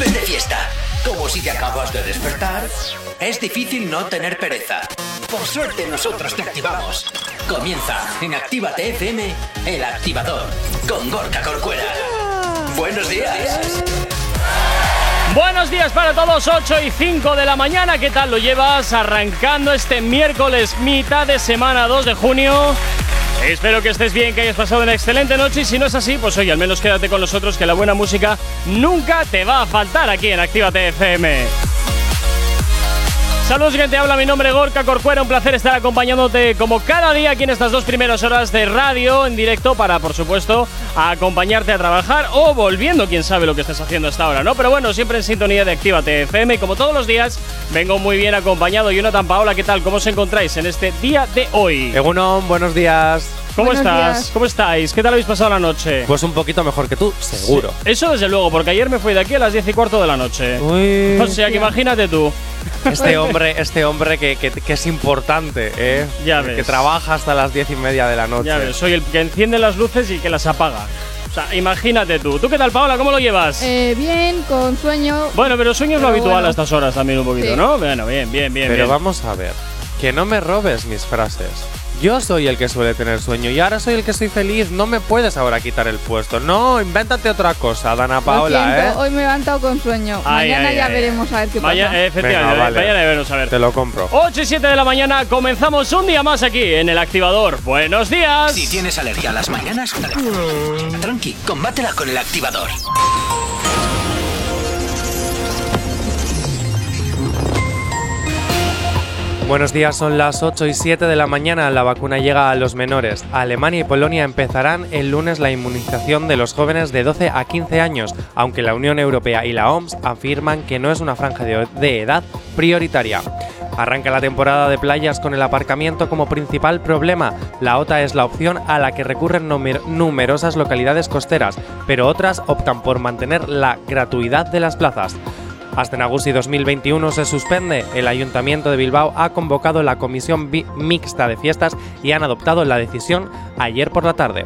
vuelven de fiesta. Como si te acabas de despertar, es difícil no tener pereza. Por suerte nosotros te activamos. Comienza en Actívate FM, el activador, con Gorka Corcuera. Buenos días. Buenos días para todos, 8 y 5 de la mañana. ¿Qué tal lo llevas? Arrancando este miércoles, mitad de semana 2 de junio. Espero que estés bien, que hayas pasado una excelente noche y si no es así, pues oye, al menos quédate con nosotros que la buena música nunca te va a faltar aquí en Actívate FM. Saludos, gente. Habla mi nombre, Gorka Corcuera. Un placer estar acompañándote como cada día aquí en estas dos primeras horas de radio en directo para, por supuesto, acompañarte a trabajar o volviendo, quién sabe lo que estés haciendo hasta ahora, ¿no? Pero bueno, siempre en sintonía de Actívate FM y como todos los días, vengo muy bien acompañado. Jonathan Paola, ¿qué tal? ¿Cómo os encontráis en este día de hoy? Egunon, buenos días. ¿Cómo Buenos estás? días. ¿Cómo estáis? ¿Qué tal habéis pasado la noche? Pues un poquito mejor que tú, seguro. Eso desde luego, porque ayer me fui de aquí a las 10 y cuarto de la noche. Uy, O sea que imagínate tú. este hombre, este hombre que, que- que es importante, ¿eh? Ya Que ves. trabaja hasta las diez y media de la noche. Ya ves, soy el que enciende las luces y que las apaga. O sea, imagínate tú. ¿Tú qué tal, Paola? ¿Cómo lo llevas? Eh, bien, con sueño. bueno, pero sueño es lo habitual bueno. a estas horas también un poquito, Sí. ¿no? Bueno, bien, bien, bien. Pero bien. vamos a ver, que no me robes mis frases. Yo soy el que suele tener sueño y ahora soy el que estoy feliz. No me puedes ahora quitar el puesto. No, invéntate otra cosa, Dana Lo Paola, siento, ¿eh? hoy me he levantado con sueño. Ay, Mañana ay, ya ay. veremos a ver qué Vaya- pasa. eh, efectivamente, Venga, vale. mañana veremos a ver. Te lo compro. 8 y 7 de la mañana comenzamos un día más aquí en el activador. Buenos días. Si tienes alergia a las mañanas, tranqui, combátela con el activador. Buenos días, son las 8 y 7 de la mañana. La vacuna llega a los menores. Alemania y Polonia empezarán el lunes la inmunización de los jóvenes de 12 a 15 años, aunque la Unión Europea y la OMS afirman que no es una franja de, edad prioritaria. Arranca la temporada de playas con el aparcamiento como principal problema. La OTA es la opción a la que recurren numer- numerosas localidades costeras, pero otras optan por mantener la gratuidad de las plazas. En Agusti 2021 se suspende. El Ayuntamiento de Bilbao ha convocado la Comisión Mixta de Fiestas y han adoptado la decisión ayer por la tarde.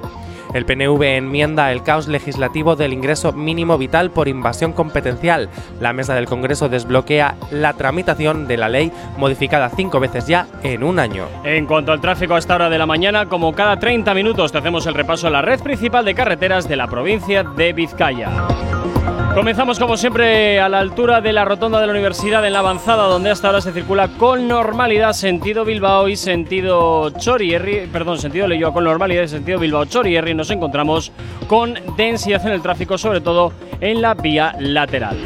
El PNV enmienda el caos legislativo del ingreso mínimo vital por invasión competencial. La mesa del Congreso desbloquea la tramitación de la ley modificada cinco veces ya en un año. En cuanto al tráfico a esta hora de la mañana, como cada 30 minutos te hacemos el repaso a la red principal de carreteras de la provincia de Vizcaya. Comenzamos como siempre a la altura de la rotonda de la universidad en la avanzada donde hasta ahora se circula con normalidad sentido Bilbao y sentido Chorierri, perdón, sentido Leyoa con normalidad y sentido Bilbao Chorierri nos encontramos con densidad en el tráfico sobre todo en la vía lateral.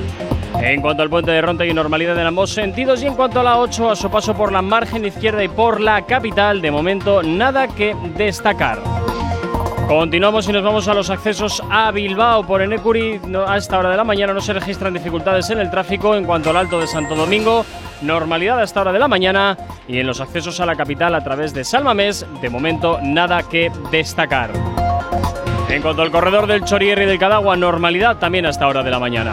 En cuanto al puente de Ronda y normalidad en ambos sentidos y en cuanto a la 8 a su paso por la margen izquierda y por la capital, de momento nada que destacar. Continuamos y nos vamos a los accesos a Bilbao por Enecuri. A esta hora de la mañana no se registran dificultades en el tráfico en cuanto al Alto de Santo Domingo. Normalidad a esta hora de la mañana y en los accesos a la capital a través de Salmamés, de momento nada que destacar. En cuanto al corredor del Chorierri y del Cadagua, normalidad también a esta hora de la mañana.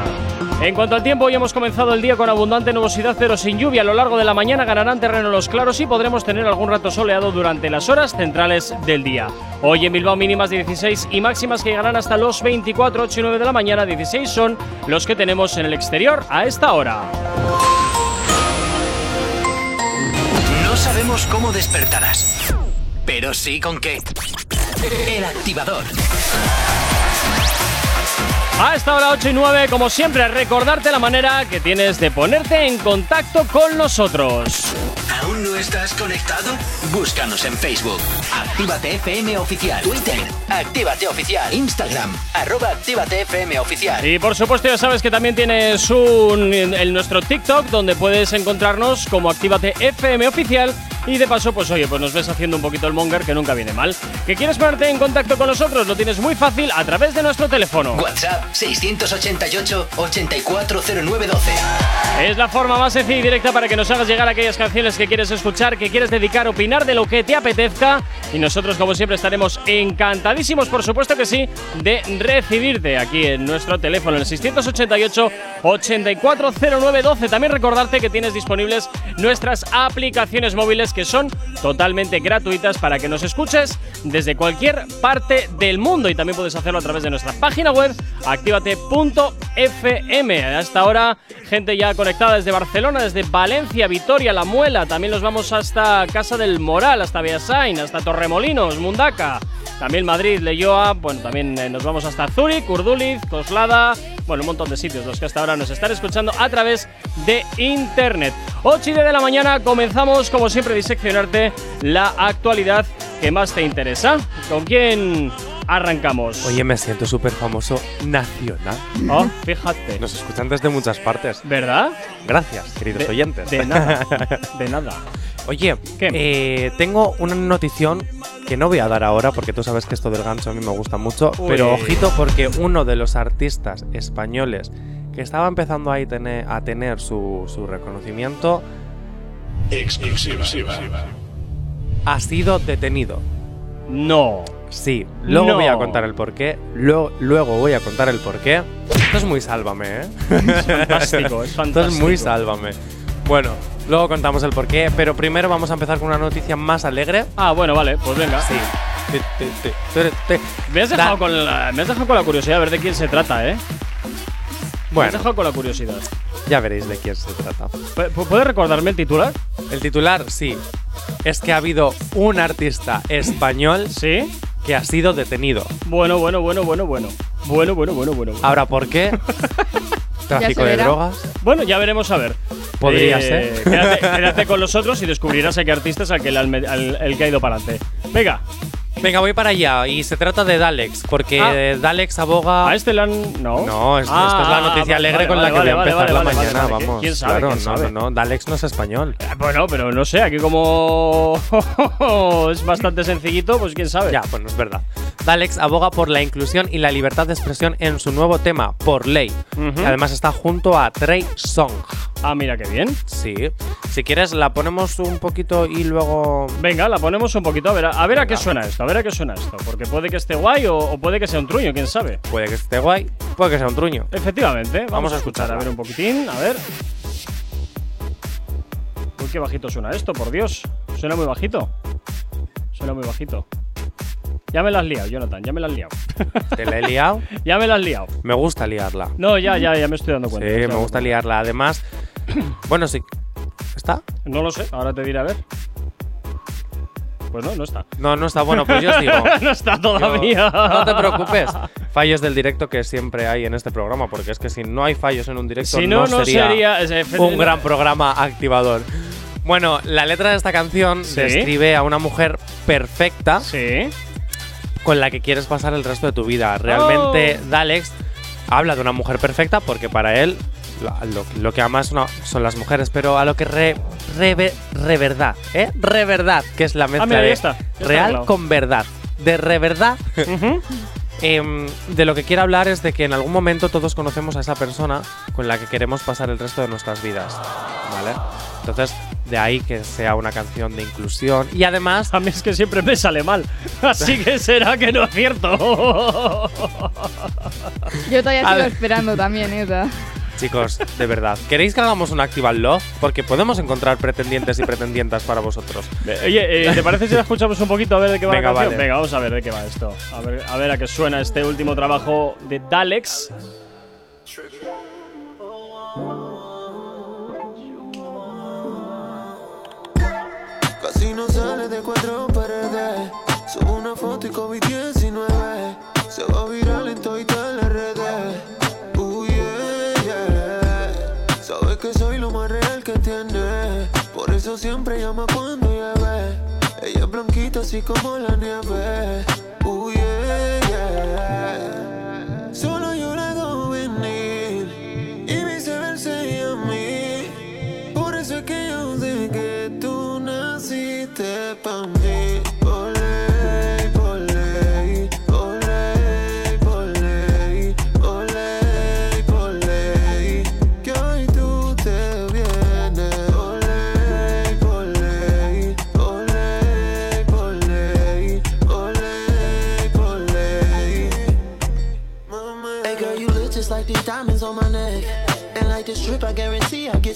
En cuanto al tiempo, hoy hemos comenzado el día con abundante nubosidad, pero sin lluvia. A lo largo de la mañana ganarán terreno los claros y podremos tener algún rato soleado durante las horas centrales del día. Hoy en Bilbao mínimas de 16 y máximas que llegarán hasta los 24, 8 y 9 de la mañana. 16 son los que tenemos en el exterior a esta hora. No sabemos cómo despertarás, pero sí con qué. El activador. A esta hora 8 y 9, como siempre, recordarte la manera que tienes de ponerte en contacto con nosotros. ¿Aún no estás conectado? Búscanos en Facebook. Actívate FM Oficial. Twitter. Actívate Oficial. Instagram. Arroba Actívate FM Oficial. Y por supuesto ya sabes que también tienes un en nuestro TikTok donde puedes encontrarnos como Actívate FM oficial y de paso pues oye pues nos ves haciendo un poquito el monger que nunca viene mal. ¿Que quieres ponerte en contacto con nosotros? Lo tienes muy fácil a través de nuestro teléfono. WhatsApp 688 840912. Es la forma más sencilla y directa para que nos hagas llegar aquellas canciones que quieres escuchar, que quieres dedicar, opinar de lo que te apetezca. Y nosotros, como siempre, estaremos encantadísimos, por supuesto que sí, de recibirte aquí en nuestro teléfono, el 688-840912. También recordarte que tienes disponibles nuestras aplicaciones móviles que son totalmente gratuitas para que nos escuches desde cualquier parte del mundo y también puedes hacerlo a través de nuestra página web activate.fm. Hasta ahora, gente ya conectada desde Barcelona, desde Valencia, Vitoria, La Muela. También nos vamos hasta Casa del Moral, hasta Beasain, hasta Torremolinos, Mundaca. También Madrid, Leyoa, bueno, también eh, nos vamos hasta Zúrich, Urduliz, Coslada, bueno, un montón de sitios los que hasta ahora nos están escuchando a través de internet. 8 y 10 de la mañana comenzamos, como siempre, a diseccionarte la actualidad que más te interesa. ¿Con quién arrancamos? Oye, me siento súper famoso nacional. Oh, fíjate. Nos escuchan desde muchas partes. ¿Verdad? Gracias, queridos De- oyentes. De nada. De nada. Oye, ¿Qué? eh, tengo una notición que no voy a dar ahora porque tú sabes que esto del gancho a mí me gusta mucho, Uy. pero ojito porque uno de los artistas españoles que estaba empezando ahí tener- a tener su, su reconocimiento Exclusiva. ha sido detenido. No. Sí, luego No. voy a contar el porqué, luego, luego voy a contar el porqué. Esto es muy sálvame, ¿eh? Fantástico, es Esto fantástico. es muy sálvame. Bueno, luego contamos el porqué, pero primero vamos a empezar con una noticia más alegre. Ah, bueno, vale, pues venga. Sí. Te- te- te- te- te- Me has, dejado con la, me has dejado con la curiosidad a ver de quién se trata, ¿eh? Me has Bueno, dejado con la curiosidad. ya veréis de quién se trata. Pu- pu- ¿Puedes recordarme el titular? El titular, sí. Es que ha habido un artista español Sí. Que ha sido detenido. Bueno, bueno, bueno, bueno, bueno. Bueno, bueno, bueno, bueno. bueno. Ahora, ¿por qué? Tráfico de drogas. Bueno, ya veremos a ver. Eh, Podría ser. Quédate, quédate con nosotros y descubrirás a qué artista es al que, al- el que ha ido para adelante. Venga, Venga, voy para allá. Y se trata de Dalex, porque Ah. Dalex aboga. a este le han. No. No, es- Ah, esta es la noticia vale, alegre vale, con la que voy a empezar la mañana. Vamos. ¿Quién sabe? Claro, ¿Quién no, sabe? no, no. Dalex no es español. Eh, Bueno, pero no sé, aquí como es bastante sencillito, pues quién sabe. Ya, bueno, es verdad. Dalex aboga por la inclusión y la libertad de expresión en su nuevo tema, Por Ley. Y además está junto a Trey Song. Ah, mira qué bien. Sí. Si quieres, la ponemos un poquito y luego. Venga, la ponemos un poquito a ver, a, a ver a qué suena esto, a ver a qué suena esto, porque puede que esté guay o, o puede que sea un truño, quién sabe. Puede que esté guay, puede que sea un truño. Efectivamente, vamos, Vamos a escuchar, a ver un poquitín, a ver. Uy, qué bajito suena esto, por Dios. Suena muy bajito. Suena muy bajito. Ya me la has liado, Jonathan, ya me la has liado. ¿Te la he liado? ya me la has liado. Me gusta liarla. No, ya, ya, ya me estoy dando Sí, cuenta. estoy me gusta liarla. Además, bueno, sí. ¿Está? No lo sé, ahora te diré a ver. Pues no, no está. No, no está. Bueno, pues yo os digo. no está Yo- todavía. no te preocupes. Fallos del directo que siempre hay en este programa, porque es que si no hay fallos en un directo, Si no, no sería. un gran programa activador. Bueno, la letra de esta canción Sí. describe a una mujer perfecta Sí. con la que quieres pasar el resto de tu vida. Realmente, Oh. Dalex habla de una mujer perfecta porque para él lo, lo- lo que ama es una- son las mujeres, pero a lo que re, re, re verdad, ¿eh? Re verdad, que es la mezcla Ah, mira, de está, real con verdad. De re verdad. Em, de lo que quiero hablar es de que en algún momento todos conocemos a esa persona con la que queremos pasar el resto de nuestras vidas. ¿Vale? Entonces, de ahí que sea una canción de inclusión. Y además, A mí es que siempre me sale mal. Así que será que no es cierto. Yo todavía sigo esperando también esa. chicos, de verdad, ¿queréis que hagamos un Actival Love? Porque podemos encontrar pretendientes y pretendientas para vosotros. Oye, eh, ¿te parece si la escuchamos un poquito a ver de qué va Venga, la canción? vale. Venga, vamos a ver de qué va esto. A ver, a ver a qué suena este último trabajo de Dalex. Casi no sale de cuatro paredes. Subo una foto y COVID-19. Se va yeah. Sabe que soy lo más real que tiene. Por eso siempre llama cuando llueve. Ella es blanquita así como la nieve. Yeah.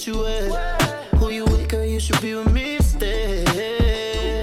Guarantee I'll get you wet. Who you with, girl, you should be with me instead.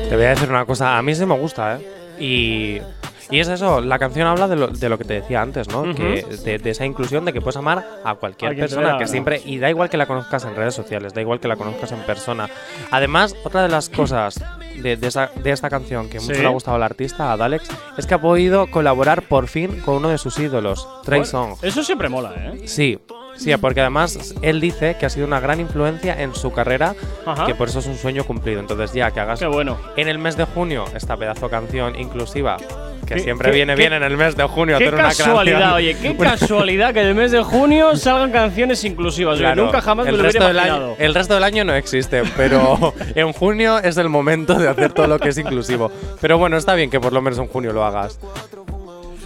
Te voy a decir una cosa, a mí sí me gusta, ¿eh? Y, y es eso, la canción habla de lo, de lo que te decía antes, ¿no? Que de, de esa inclusión de que puedes amar a cualquier persona, que siempre, y da igual que la conozcas en redes sociales, da igual que la conozcas en persona. Además, otra de las cosas de, de esa- de esta canción que mucho Sí. le ha gustado al artista, a Dalex, es que ha podido colaborar por fin con uno de sus ídolos, Trey Songz. Eso siempre mola, ¿eh? Sí, sí, porque además él dice que ha sido una gran influencia en su carrera, Ajá. que por eso es un sueño cumplido. Entonces ya que hagas Qué bueno. en el mes de junio esta pedazo canción inclusiva, que Qué- siempre qué- viene qué- bien en el mes de junio Qué hacer una casualidad, canción. oye, qué casualidad que en el mes de junio salgan canciones inclusivas. oye, Claro, nunca jamás me el lo resto hubiera del imaginado. año, El resto del año no existe, pero en junio es el momento de hacer todo lo que es inclusivo. Pero bueno, está bien que por lo menos en junio lo hagas.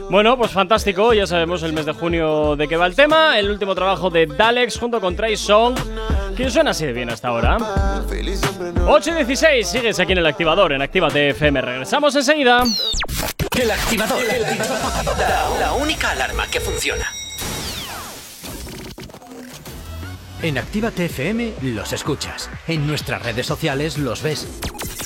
Bueno, pues fantástico, ya sabemos el mes de junio de qué va el tema. El último trabajo de Dalex junto con Trey Song, que suena así de bien hasta ahora. Feliz siempre no. 8 y 16, sigues aquí en el activador, en Actívate FM. Regresamos enseguida. El activador. La, la única alarma que funciona. En Actívate FM los escuchas. En nuestras redes sociales los ves.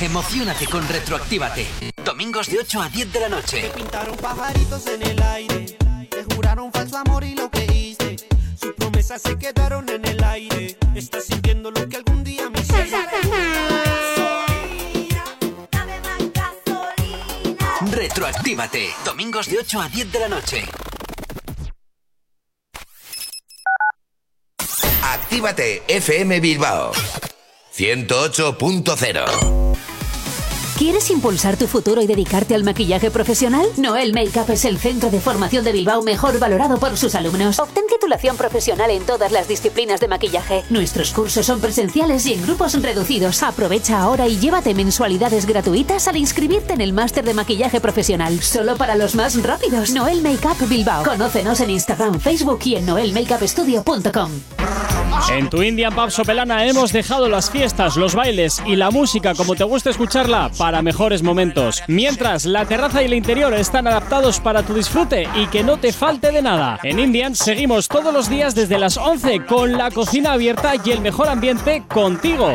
Emocionate con Retroactívate. Domingos de 8 a 10 de la noche. Pintaron pajaritos en el aire, te juraron falso amor y lo que hice. Sus promesas se quedaron en el aire. Estás sintiendo lo que algún día me hiciste. Retroactívate. Domingos de 8 a 10 de la noche. Actívate FM Bilbao 108.0 ¿Quieres impulsar tu futuro y dedicarte al maquillaje profesional? Noel Makeup es el centro de formación de Bilbao mejor valorado por sus alumnos. Obtén titulación profesional en todas las disciplinas de maquillaje. Nuestros cursos son presenciales y en grupos reducidos. Aprovecha ahora y llévate mensualidades gratuitas al inscribirte en el máster de maquillaje profesional. Solo para los más rápidos. Noel Makeup Bilbao. Conócenos en Instagram, Facebook y en noelmakeupstudio.com. En tu Indian Pub Sopelana hemos dejado las fiestas, los bailes y la música como te gusta escucharla para mejores momentos. Mientras la terraza y el interior están adaptados para tu disfrute y que no te falte de nada. En Indian seguimos todos los días desde las 11 con la cocina abierta y el mejor ambiente contigo.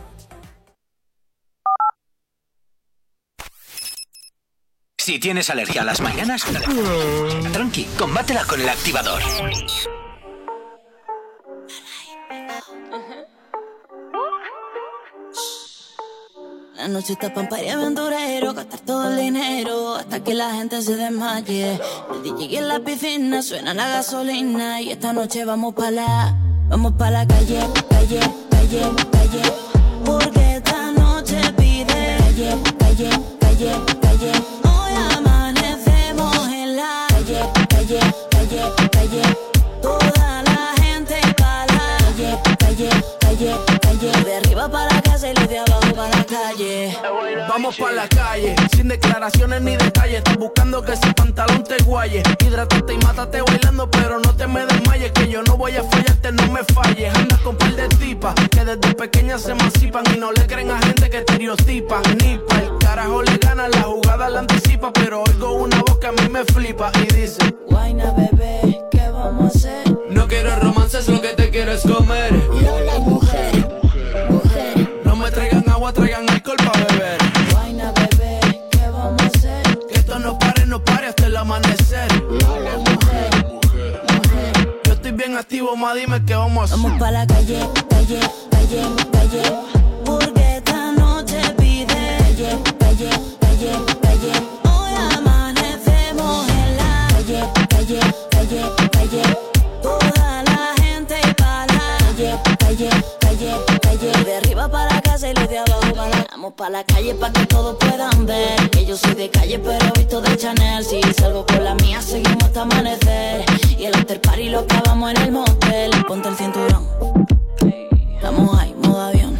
Si tienes alergia a las mañanas, tranqui, combátela con el activador. La noche está pa' un party aventurero, gastar todo el dinero hasta que la gente se desmaye. El DJ en la piscina suena la gasolina y esta noche vamos pa' la, vamos pa' la calle, calle, calle, calle. Porque esta noche pide calle, calle, calle, calle. Vamos pa' la calle, sin declaraciones ni detalles. Estás buscando que ese pantalón te guaye. Hidrátate y mátate bailando, pero no te me desmayes. Que yo no voy a fallarte, no me falles. Andas con par de tipas que desde pequeñas se emancipan y no le creen a gente que estereotipan. Ni pa' el carajo le gana, la jugada la anticipa. Pero oigo una voz que a mí me flipa y dice: Guayna, bebé, ¿qué vamos a hacer? No quiero romances, lo que te quiero es comer. Lola, mujer, mujer. No me traigan agua, traigan bien activo, ma, dime qué vamos a hacer. Vamos pa' la calle, calle, calle, calle. Pa' la calle pa' que todos puedan ver Que yo soy de calle pero visto de Chanel. Si salgo con la mía seguimos hasta amanecer. Y el after party lo acabamos en el motel. Ponte el cinturón. Estamos ahí, modo avión.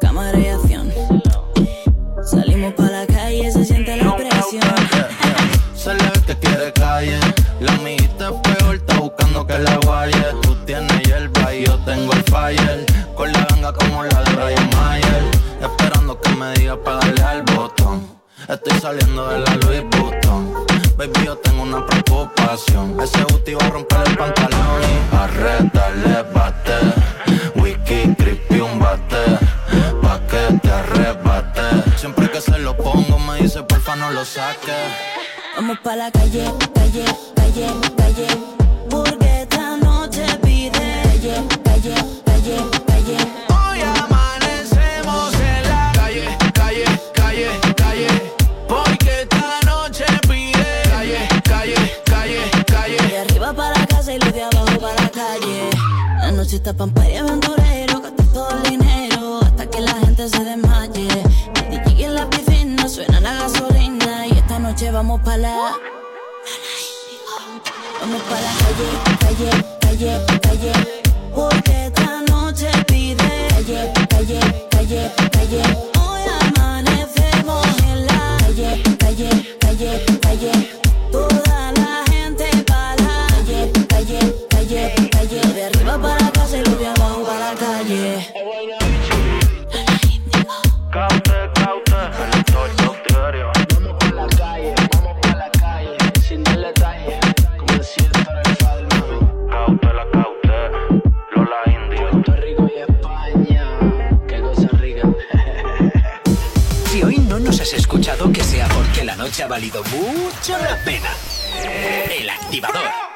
Cámara y acción. Salimos pa' la calle, se siente la presión. Se le que quiere calle. La amiguita es peor, está buscando que la guaye. Tú tienes hierba y yo tengo el fire. Con la ganga como la de me digas pegarle al botón. Estoy saliendo de la Louis Vuitton. Baby, yo tengo una preocupación. Ese booty va a romper el pantalón. Y arrétale, bate. Wiki, creepy, un bate. Pa' que te arrebate. Siempre que se lo pongo, me dice porfa no lo saque. Vamos pa' la calle, calle, calle, calle. Porque esta noche pide. Calle, calle, calle. Solcita pampa y aventurero, gasté todo el dinero hasta que la gente se desmaye. El DJ en la piscina suena la gasolina y esta noche vamos para la... Vamos para la calle, calle, calle, calle, porque esta noche pide... Calle, calle, calle, calle. escuchado que sea porque la noche ha valido mucho la pena. El activador.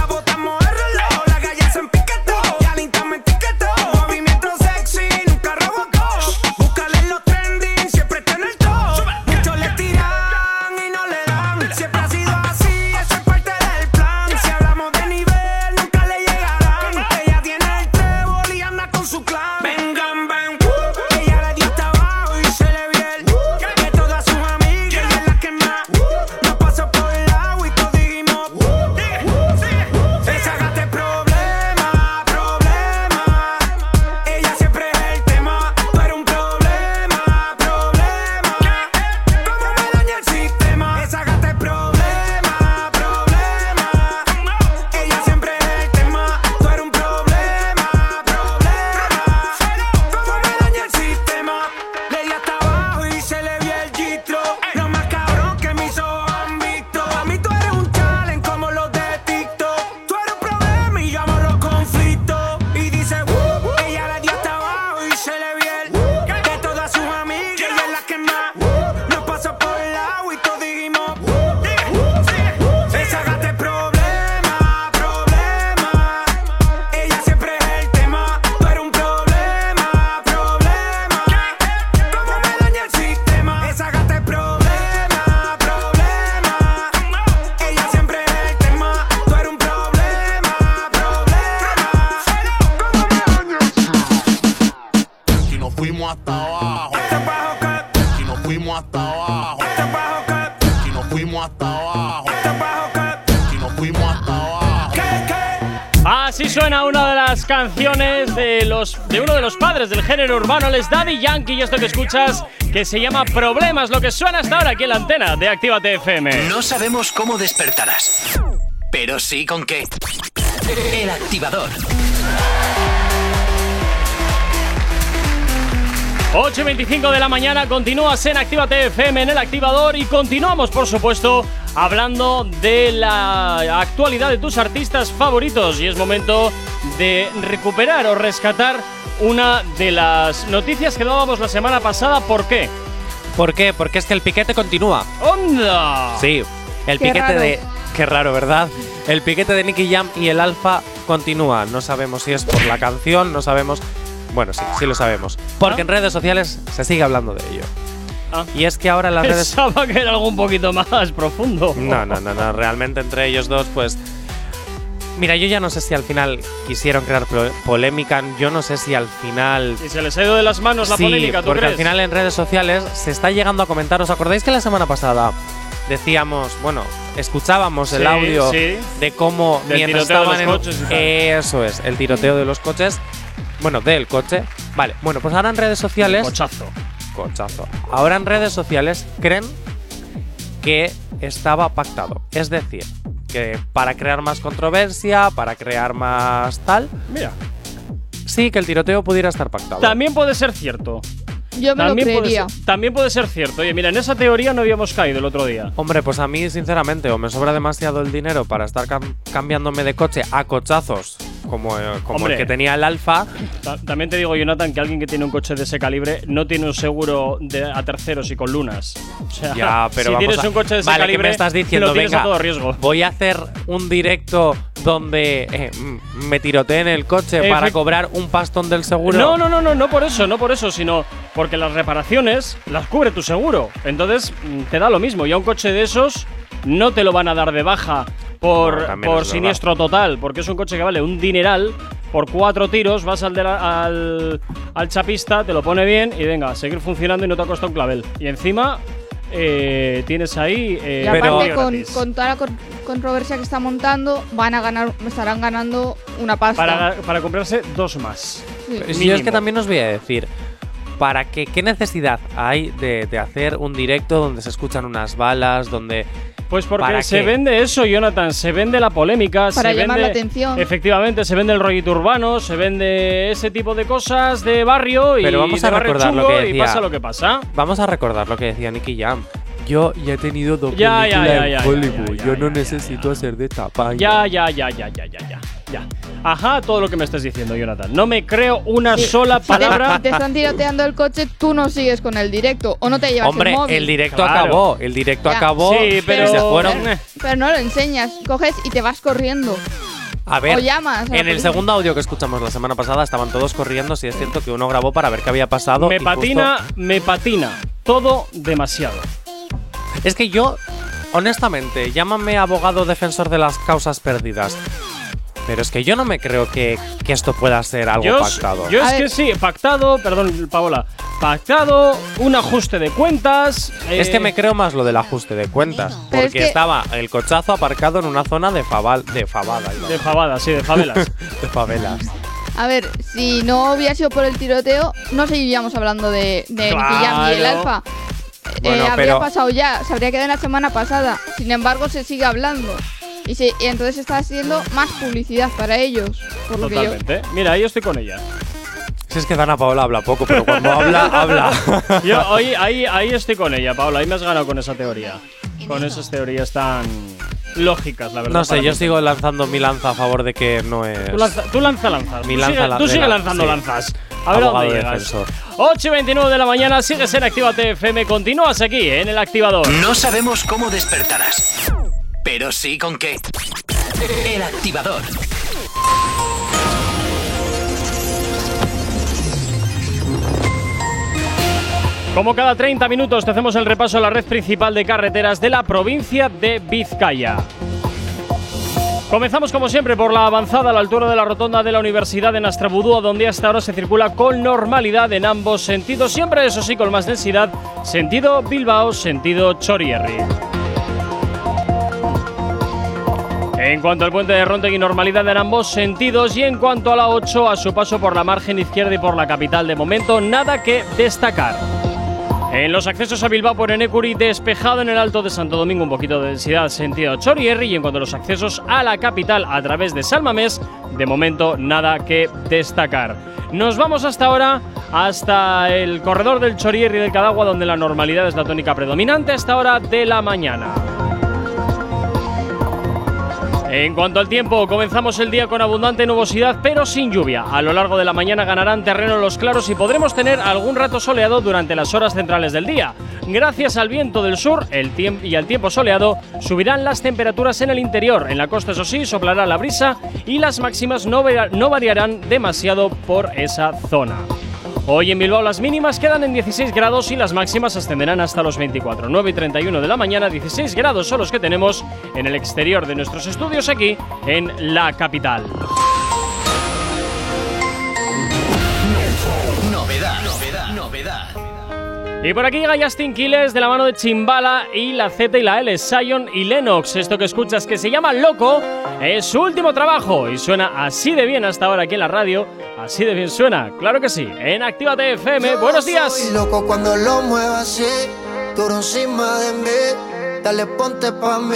urbano, el es Daddy Yankee, y esto que escuchas que se llama Problemas, lo que suena hasta ahora aquí en la antena de Actívate FM. No sabemos cómo despertarás, pero sí con qué. El activador. 8 y 25 de la mañana, continúas en Actívate FM en el activador y continuamos, por supuesto, hablando de la actualidad de tus artistas favoritos. Y es momento de recuperar o rescatar una de las noticias que dábamos la semana pasada. ¿Por qué? ¿Por qué? Porque es que el piquete continúa. ¡Onda! Sí, el Qué piquete raro. de. Qué raro, ¿verdad? El piquete de Nicky Jam y el Alfa continúa. No sabemos si es por la canción, no sabemos. Bueno, sí, sí lo sabemos. Porque ¿Ah? en redes sociales se sigue hablando de ello. Ah. Y es que ahora las redes. Pensaba que era algo un poquito más profundo. No, no, no, no. Realmente entre ellos dos, pues. Mira, yo ya no sé si al final quisieron crear polémica. Yo no sé si al final. Y se les ha ido de las manos la sí, polémica, ¿tú porque crees? al final en redes sociales se está llegando a comentar. ¿Os acordáis que la semana pasada decíamos, bueno, escuchábamos el audio sí. de cómo Del mientras de estaban los en coches y tal. eso es, el tiroteo de los coches. Bueno, del coche. Vale, bueno, pues ahora en redes sociales. Cochazo. Cochazo. Ahora en redes sociales creen que estaba pactado. Es decir, que para crear más controversia, para crear más tal, Mira, sí que el tiroteo pudiera estar pactado. también puede ser cierto. Yo me lo También puede, creería. ser, también puede ser cierto. Oye, mira, en esa teoría no habíamos caído el otro día. Hombre, pues a mí, sinceramente, o me sobra demasiado el dinero para estar cam- cambiándome de coche a cochazos, como, eh, como Hombre. el que tenía el Alfa. Ta- También te digo, Jonathan, que alguien que tiene un coche de ese calibre no tiene un seguro de, a terceros y con lunas. O sea, Ya, pero si vamos tienes a- un coche de ese vale, ¿qué calibre, me estás diciendo? lo tienes Venga, a todo riesgo. Voy a hacer un directo donde eh, me tiroteen el coche para cobrar un pastón del seguro. No, no, no, no, no por eso, no por eso, sino porque las reparaciones las cubre tu seguro. Entonces mm, te da lo mismo. Y a un coche de esos no te lo van a dar de baja por, No, por verdad. siniestro total, porque es un coche que vale un dineral. Por cuatro tiros vas al, de la- al, al chapista, te lo pone bien y venga, seguir funcionando y no te ha costado un clavel. Y encima eh, tienes ahí. eh, Y Pero- aparte, con, con toda la con- controversia que está montando, van a ganar, estarán ganando una pasta. para, para comprarse dos más. Sí. Si yo es que también os voy a decir, ¿para qué, qué necesidad hay de, de hacer un directo donde se escuchan unas balas, donde... Pues porque ¿Para se qué? vende eso, Jonathan. Se vende la polémica. Para se llamar vende, la atención. Efectivamente, se vende el rollito urbano, se vende ese tipo de cosas de barrio y Pero vamos de a barrio recordar lo chungo que y decía. pasa lo que pasa. Vamos a recordar lo que decía Nicky Jam. Yo ya he tenido dos Ya, ya, películas ya, en ya, ya, Hollywood. ya, Yo ya, no ya, necesito hacer de tapa. Ya, ya, ya, ya, ya, ya, ya, ya. Ajá, todo lo que me estás diciendo, Jonathan. No me creo una Sí. sola palabra. Si te, están tiroteando el coche, tú no sigues con el directo. O no te llevas Hombre, el móvil. el directo Claro. acabó. El directo Ya. acabó. Sí, pero- se fueron. Eh. Pero no lo enseñas. Coges y te vas corriendo. A ver, O llamas a la en el segundo audio que escuchamos la semana pasada estaban todos corriendo. Si es cierto que uno grabó para ver qué había pasado. Me y justo- patina, me patina. Todo demasiado. Es que yo, honestamente, llámame abogado defensor de las causas perdidas. Pero es que yo no me creo que, que esto pueda ser algo Yo, pactado. yo es que sí, pactado, perdón, Paola. Pactado, un ajuste de cuentas. Es eh, que me creo más lo del ajuste de cuentas. Pero es Porque que- estaba el cochazo aparcado en una zona de, faval, de fabada. De fabadas, sí, de favelas. de favelas. A ver, si no hubiera sido por el tiroteo, no seguiríamos hablando de, de Nicky Jam y el Claro. Eh, habría pero- pasado ya, se habría quedado en la semana pasada. Sin embargo, se sigue hablando. Y, se- y entonces está haciendo más publicidad para ellos. Por lo que yo. Totalmente. Mira, ahí estoy con ella. Si es que Dana Paola habla poco, pero cuando habla, habla. Yo hoy, ahí, ahí estoy con ella, Paola. Ahí me has ganado con esa teoría. Con esas teorías tan lógicas, la verdad. No sé, yo mí. sigo lanzando mi lanza a favor de que no es. Tú lanza, tú lanza lanzas. Mi tú lanza sigue, la- tú sigue la- lanzando sí. lanzas. A ver dónde llegas. defensor. 8 y 29 de la mañana, sigues en Actívate FM. Continúas aquí en el activador. No sabemos cómo despertarás, pero sí con qué. El activador. Como cada 30 minutos te hacemos el repaso a la red principal de carreteras de la provincia de Vizcaya. Comenzamos como siempre por la avanzada a la altura de la rotonda de la Universidad de Nastrabudúa, donde hasta ahora se circula con normalidad en ambos sentidos, siempre eso sí con más densidad, sentido Bilbao, sentido Chorierri. En cuanto al puente de Rontegui, normalidad en ambos sentidos. Y en cuanto a la 8, a su paso por la margen izquierda y por la capital, de momento nada que destacar. En los accesos a Bilbao por Enecuri, despejado en el Alto de Santo Domingo, un poquito de densidad sentido Chorierri. Y en cuanto a los accesos a la capital a través de Salmamés, de momento nada que destacar. Nos vamos hasta ahora hasta el corredor del Chorierri del Cadagua, donde la normalidad es la tónica predominante hasta hora de la mañana. En cuanto al tiempo, comenzamos el día con abundante nubosidad, pero sin lluvia. A lo largo de la mañana ganarán terreno los claros y podremos tener algún rato soleado durante las horas centrales del día. Gracias al viento del sur y al tiempo soleado, subirán las temperaturas en el interior. En la costa, eso sí, soplará la brisa y las máximas no, no variarán demasiado por esa zona. Hoy en Bilbao las mínimas quedan en 16 grados y las máximas ascenderán hasta los 24. 9 y 31 de la mañana, 16 grados son los que tenemos en el exterior de nuestros estudios aquí en la capital. Y por aquí llega Justin Quiles de la mano de Chimbala y la Z y la L, Sion y Lennox. Esto que escuchas que se llama Loco es su último trabajo y suena así de bien hasta ahora aquí en la radio. Así de bien suena, claro que sí. En Actívate FM, buenos días. Soy loco cuando lo muevas así, duro encima de mí. Dale, ponte pa' mí,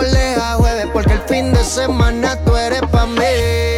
es de miércoles a jueves, porque el fin de semana tú eres pa' mí.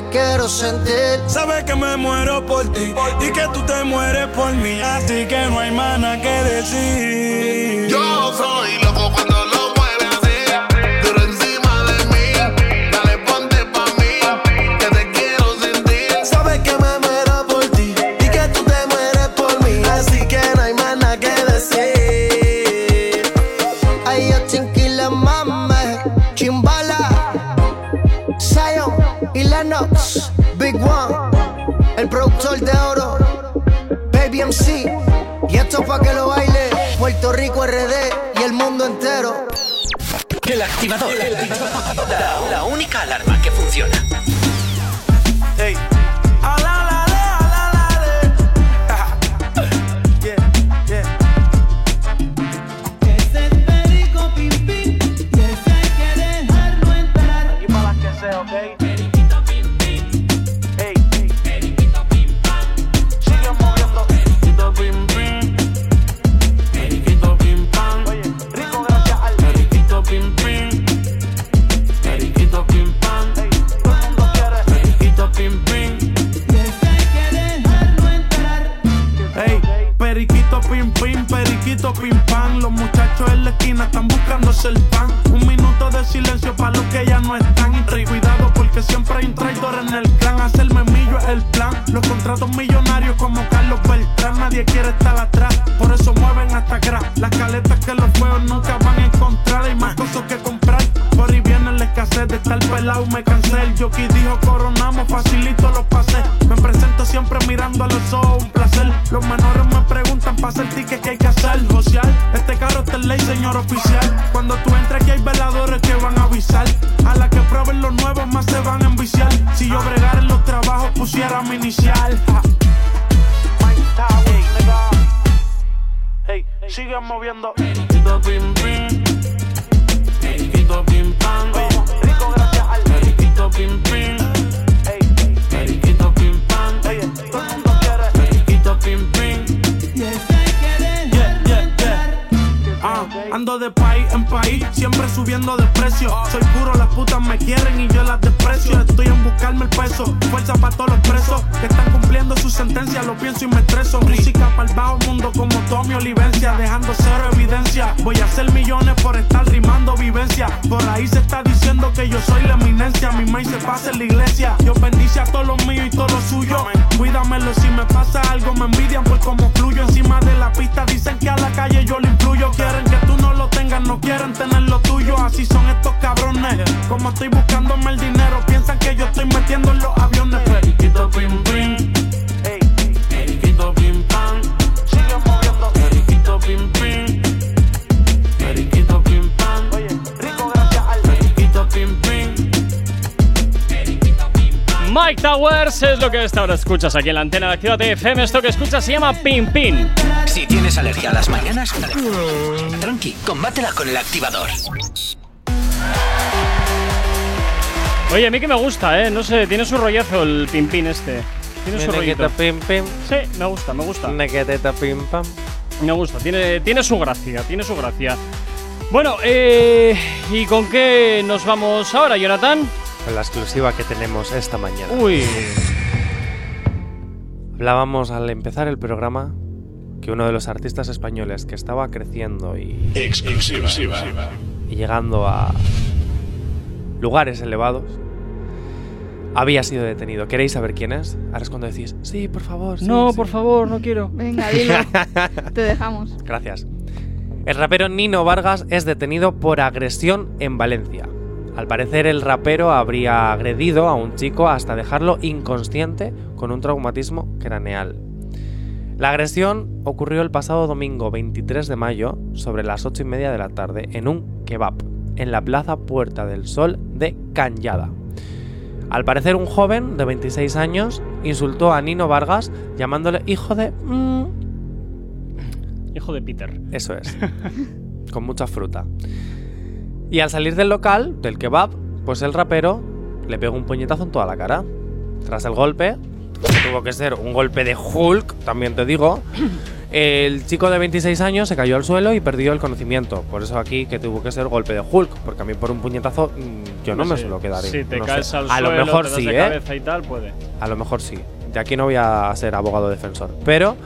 Te quiero sentir. Sabes que me muero por ti y que tú te mueres por mí, así que no hay más nada que decir. Yo soy loco Y el mundo entero. El activador. La, la única alarma que funciona. Así son estos cabrones. Como estoy buscándome el dinero, piensan que yo estoy metiendo en los aviones. Periquito pim pim. Periquito pim pam. Sigue moviendo. Periquito pim pim. Periquito pim pam. Oye, rico gracias al periquito pim pim. Mike Towers es lo que esta hora escuchas aquí en la antena de Actívate FM. Esto que escuchas se llama Pin Pin. Si tienes alergia a las mañanas, tranqui, combátela con el activador. Oye, a mí que me gusta, ¿eh? No sé, tiene su rollazo el Pin este. Tiene su rollito. Pim pim. Sí, me gusta, me gusta. Nequeteta pim pam. Me gusta, tiene, tiene su gracia, tiene su gracia. Bueno, eh, ¿y con qué nos vamos ahora, Jonathan? Con la exclusiva que tenemos esta mañana. Uy, Hablábamos al empezar el programa que uno de los artistas españoles que estaba creciendo y, Exclusiva. y llegando a lugares elevados había sido detenido. ¿Queréis saber quién es? Ahora es cuando decís, sí, por favor. sí, no, sí". por favor, no quiero. Venga, dilo. Te dejamos. Gracias. El rapero Nino Vargas es detenido por agresión en Valencia. Al parecer el rapero habría agredido a un chico hasta dejarlo inconsciente con un traumatismo craneal. La agresión ocurrió el pasado domingo 23 de mayo sobre las 8 y media de la tarde en un kebab en la plaza Puerta del Sol de Cañada. Al parecer un joven de 26 años insultó a Nino Vargas llamándole hijo de... mm, Hijo de Peter. eso es. con mucha fruta. Y al salir del local, del kebab, pues el rapero le pegó un puñetazo en toda la cara. Tras el golpe, que tuvo que ser un golpe de Hulk, también te digo, el chico de 26 años se cayó al suelo y perdió el conocimiento. Por eso aquí que tuvo que ser golpe de Hulk, porque a mí por un puñetazo mm, yo no, me sé, suelo quedar. Si te no caes sé. al A lo suelo, mejor te das sí, de ¿eh? cabeza y tal, puede. A lo mejor sí. De aquí no voy a ser abogado defensor. Pero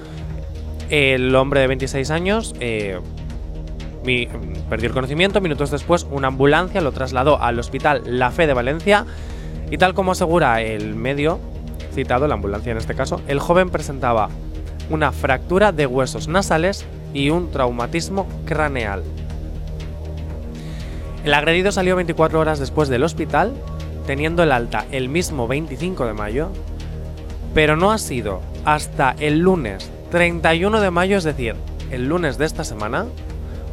el hombre de 26 años eh, mi- mm, perdió el conocimiento. Minutos después, una ambulancia lo trasladó al hospital La Fe de Valencia. Y tal como asegura el medio citado, la ambulancia en este caso, el joven presentaba una fractura de huesos nasales y un traumatismo craneal. El agredido salió 24 horas después del hospital, teniendo el alta el mismo 25 de mayo, pero no ha sido hasta el lunes 31 de mayo, es decir, el lunes de esta semana,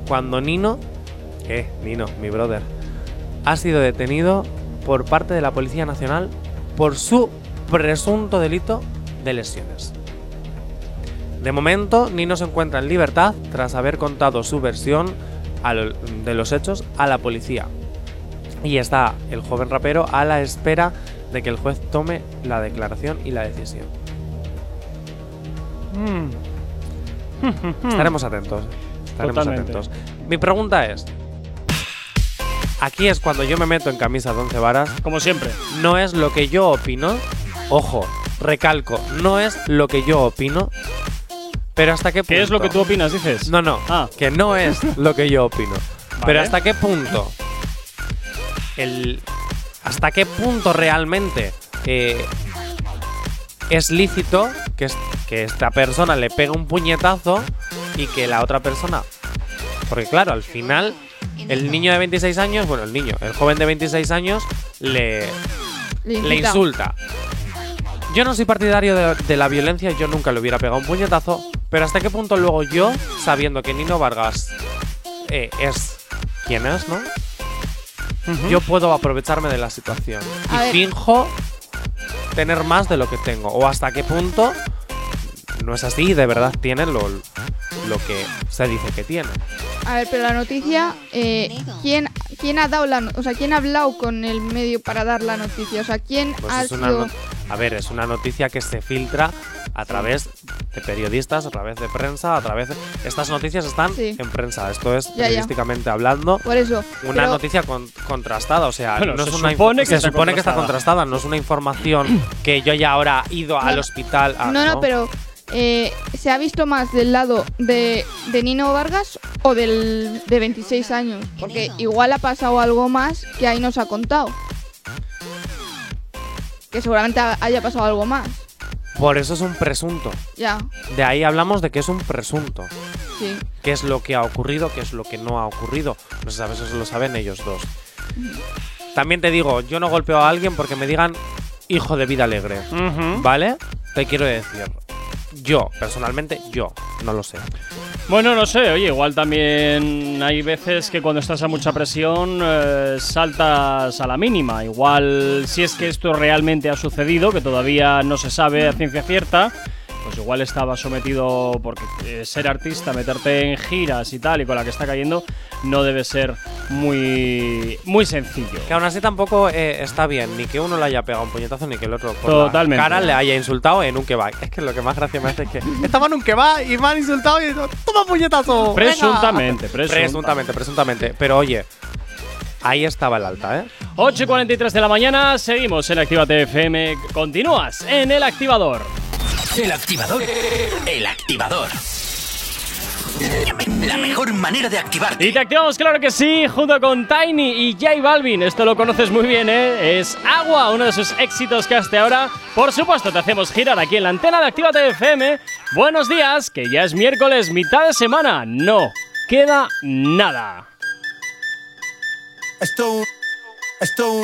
cuando Nino, eh, Nino, mi brother, ha sido detenido por parte de la Policía Nacional por su presunto delito de lesiones. De momento, Nino se encuentra en libertad tras haber contado su versión de los hechos a la policía. Y está el joven rapero a la espera de que el juez tome la declaración y la decisión. Estaremos atentos. Estaremos Totalmente. atentos. Mi pregunta es: aquí es cuando yo me meto en camisa de 11 varas. Como siempre. No es lo que yo opino. Ojo, recalco, no es lo que yo opino. Pero hasta qué punto. ¿Qué es lo que tú opinas, dices? No, no. Ah. Que no es lo que yo opino. Pero hasta qué punto el hasta qué punto realmente eh, es lícito que, es- que esta persona le pegue un puñetazo y que la otra persona. Porque claro, al final, el niño de 26 años, bueno, el niño, el joven de 26 años, le, Le insulta. Yo no soy partidario de, de la violencia, yo nunca le hubiera pegado un puñetazo, pero hasta qué punto luego yo, sabiendo que Nino Vargas eh, es quien es, ¿no? Yo puedo aprovecharme de la situación A y ver. finjo tener más de lo que tengo. O hasta qué punto no es así y de verdad tiene lo, lo que se dice que tiene. A ver, pero la noticia, eh, ¿quién, ¿quién ha dado la, o sea, quién ha hablado con el medio para dar la noticia? O sea, ¿quién Pues ha sido? A ver, es una noticia que se filtra a través de periodistas, a través de prensa, a través de... Estas noticias están Sí. en prensa, esto es Ya, ya. periodísticamente hablando. Por eso. Una pero- noticia con- contrastada, o sea, Bueno, no se es una supone que se está supone que está contrastada. no es una información que yo ya ahora he ido al hospital a- no, no, pero eh, ¿se ha visto más del lado de, de Nino Vargas o del de 26 años? Porque igual ha pasado algo más que ahí nos ha contado. Que seguramente ha- haya pasado algo más. Por eso es un presunto. Ya, De ahí hablamos de que es un presunto. sí. ¿Qué es lo que ha ocurrido? ¿Qué es lo que no ha ocurrido? No se sabe, eso lo saben ellos dos. También te digo, yo no golpeo a alguien porque me digan hijo de vida alegre. ¿Vale? Te quiero decir. Yo, personalmente, yo. No lo sé. Bueno, no sé, oye, igual también hay veces que cuando estás a mucha presión eh, saltas a la mínima. Igual si es que esto realmente ha sucedido, que todavía no se sabe a ciencia cierta, pues igual estaba sometido porque eh, ser artista, meterte en giras y tal y con la que está cayendo no debe ser muy muy sencillo. Que aún así tampoco eh, está bien ni que uno le haya pegado un puñetazo ni que el otro por Totalmente. la cara le haya insultado en un kebab. Es que lo que más gracia me hace es que estaba en un kebab y me han insultado y digo, ¡toma puñetazo! venga". Presuntamente, presuntamente. Presuntamente, presuntamente. Pero oye, ahí estaba el alta, ¿eh? 8 y 43 de la mañana, seguimos en Actívate FM. Continúas en el activador. El activador. El activador. La mejor manera de activarte. Y te activamos, claro que sí, junto con Tiny y J Balvin. Esto lo conoces muy bien, ¿eh? Es Agua, uno de sus éxitos que hasta ahora. Por supuesto, te hacemos girar aquí en la antena de Actívate FM. Buenos días, que ya es miércoles, mitad de semana. No queda nada. Esto esto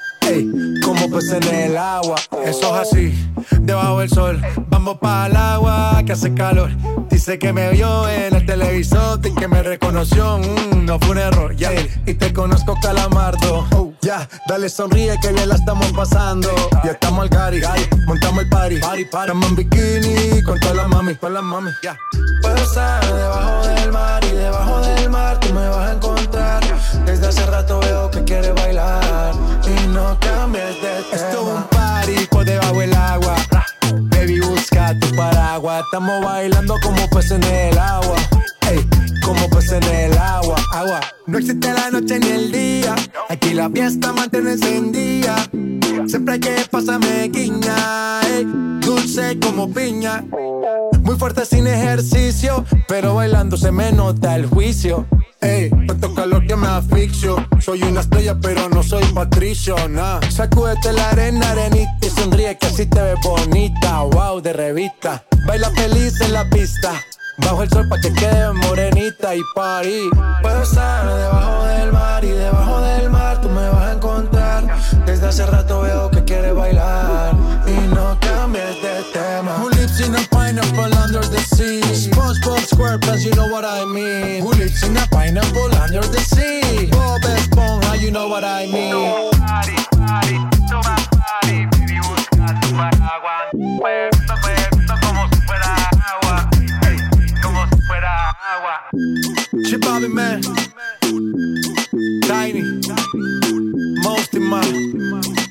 Ey, como peces en el agua. Eso es así, debajo del sol. Vamos para el agua que hace calor. Dice que me vio en el televisor y que me reconoció. Mm, no fue un error, ya. Y te conozco, calamardo. Oh, ya, dale sonríe que bien la estamos pasando. Ya estamos al gari, montamos el party. Estamos en bikini con todas las mami, con las mami. Ya. Puedo estar debajo del mar y debajo del mar tú me vas a encontrar. Desde hace rato veo que quieres bailar no cambies de tema. Esto es un party por debajo del agua. Baby, busca tu paraguas. Estamos bailando como peces en el agua. Ey, como peces en el agua. Agua. No existe la noche ni el día. Aquí la fiesta mantiene encendida. Siempre que pasa me guiña. ey, dulce como piña. Muy fuerte sin ejercicio, pero bailando se me nota el juicio. Ey, tanto calor que me asfixio. Soy una estrella, pero no soy patricio, nah. Sacúdete la arena, arenita y sonríe que así te ves bonita. Wow, de revista. Baila feliz en la pista. Bajo el sol pa' que quede morenita y party. Puedo estar debajo del mar y debajo del mar tú me vas a encontrar. Desde hace rato veo que quieres bailar y no cambies de tema. Who lives in a pineapple the sea? SpongeBob SquarePants, you know what I mean. Who lives in a pineapple under the sea? Bob Esponja, you know what I mean. Chip Bobby Man, Tiny, Most in Man.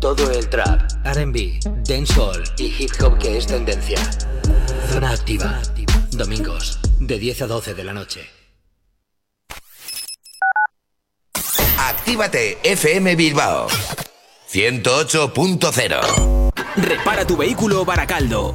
todo el trap, RB, dancehall y hip hop que es tendencia. Zona Activa. Domingos, de 10 a 12 de la noche. Actívate FM Bilbao 108.0 Repara tu vehículo Baracaldo.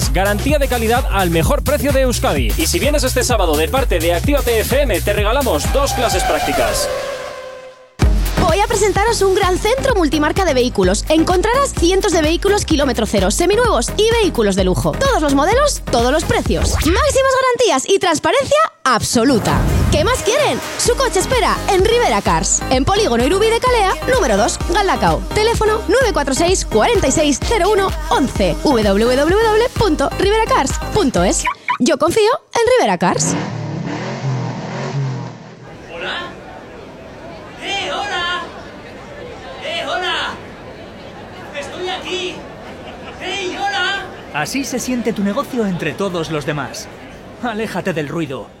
garantía de calidad al mejor precio de Euskadi. Y si vienes este sábado de parte de Actívate FM, te regalamos dos clases prácticas. Voy a presentaros un gran centro multimarca de vehículos. Encontrarás cientos de vehículos kilómetro cero, seminuevos y vehículos de lujo. Todos los modelos, todos los precios. Máximas garantías y transparencia absoluta. ¿Qué más quieren? Su coche espera en Rivera Cars. En Polígono Irubi de Calea, número 2, Galdacao. Teléfono 946 4601 11 www.riveracars.es. Yo confío en Rivera Cars. ¡Eh, hola! ¡Eh, hola! ¡Estoy aquí! ¡Hey, hola! Así se siente tu negocio entre todos los demás. Aléjate del ruido.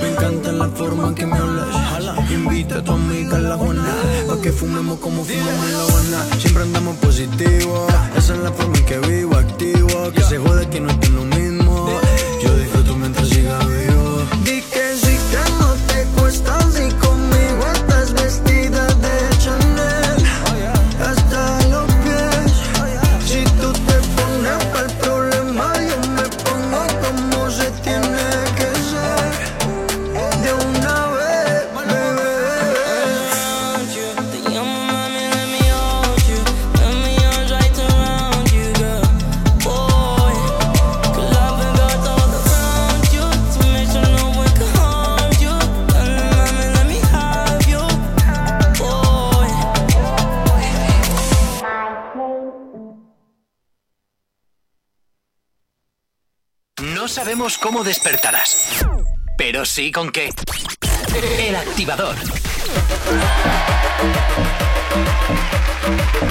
Me encanta la forma en que me hablas. Invita a tu amiga a la Juana. Pa' que fumemos como fumamos pero sí con qué. El activador.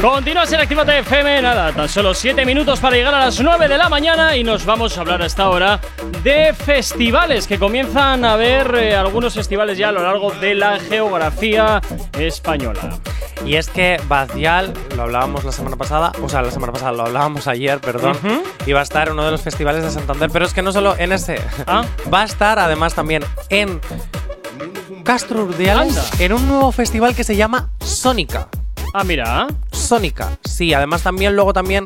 Continúas en Actívate FM, nada, tan solo 7 minutos para llegar a las 9 de la mañana y nos vamos a hablar a esta hora de festivales, que comienzan a ver eh, algunos festivales ya a lo largo de la geografía española. Y es que Bacial, lo hablábamos la semana pasada, o sea, la semana pasada, lo hablábamos ayer, perdón, Ujú. iba a estar en uno de los festivales de Santander, pero es que no solo en ese, va a estar además también en Castro Urdiales, en un nuevo festival que se llama Sónica. Ah, mira. Sónica, sí, además también luego también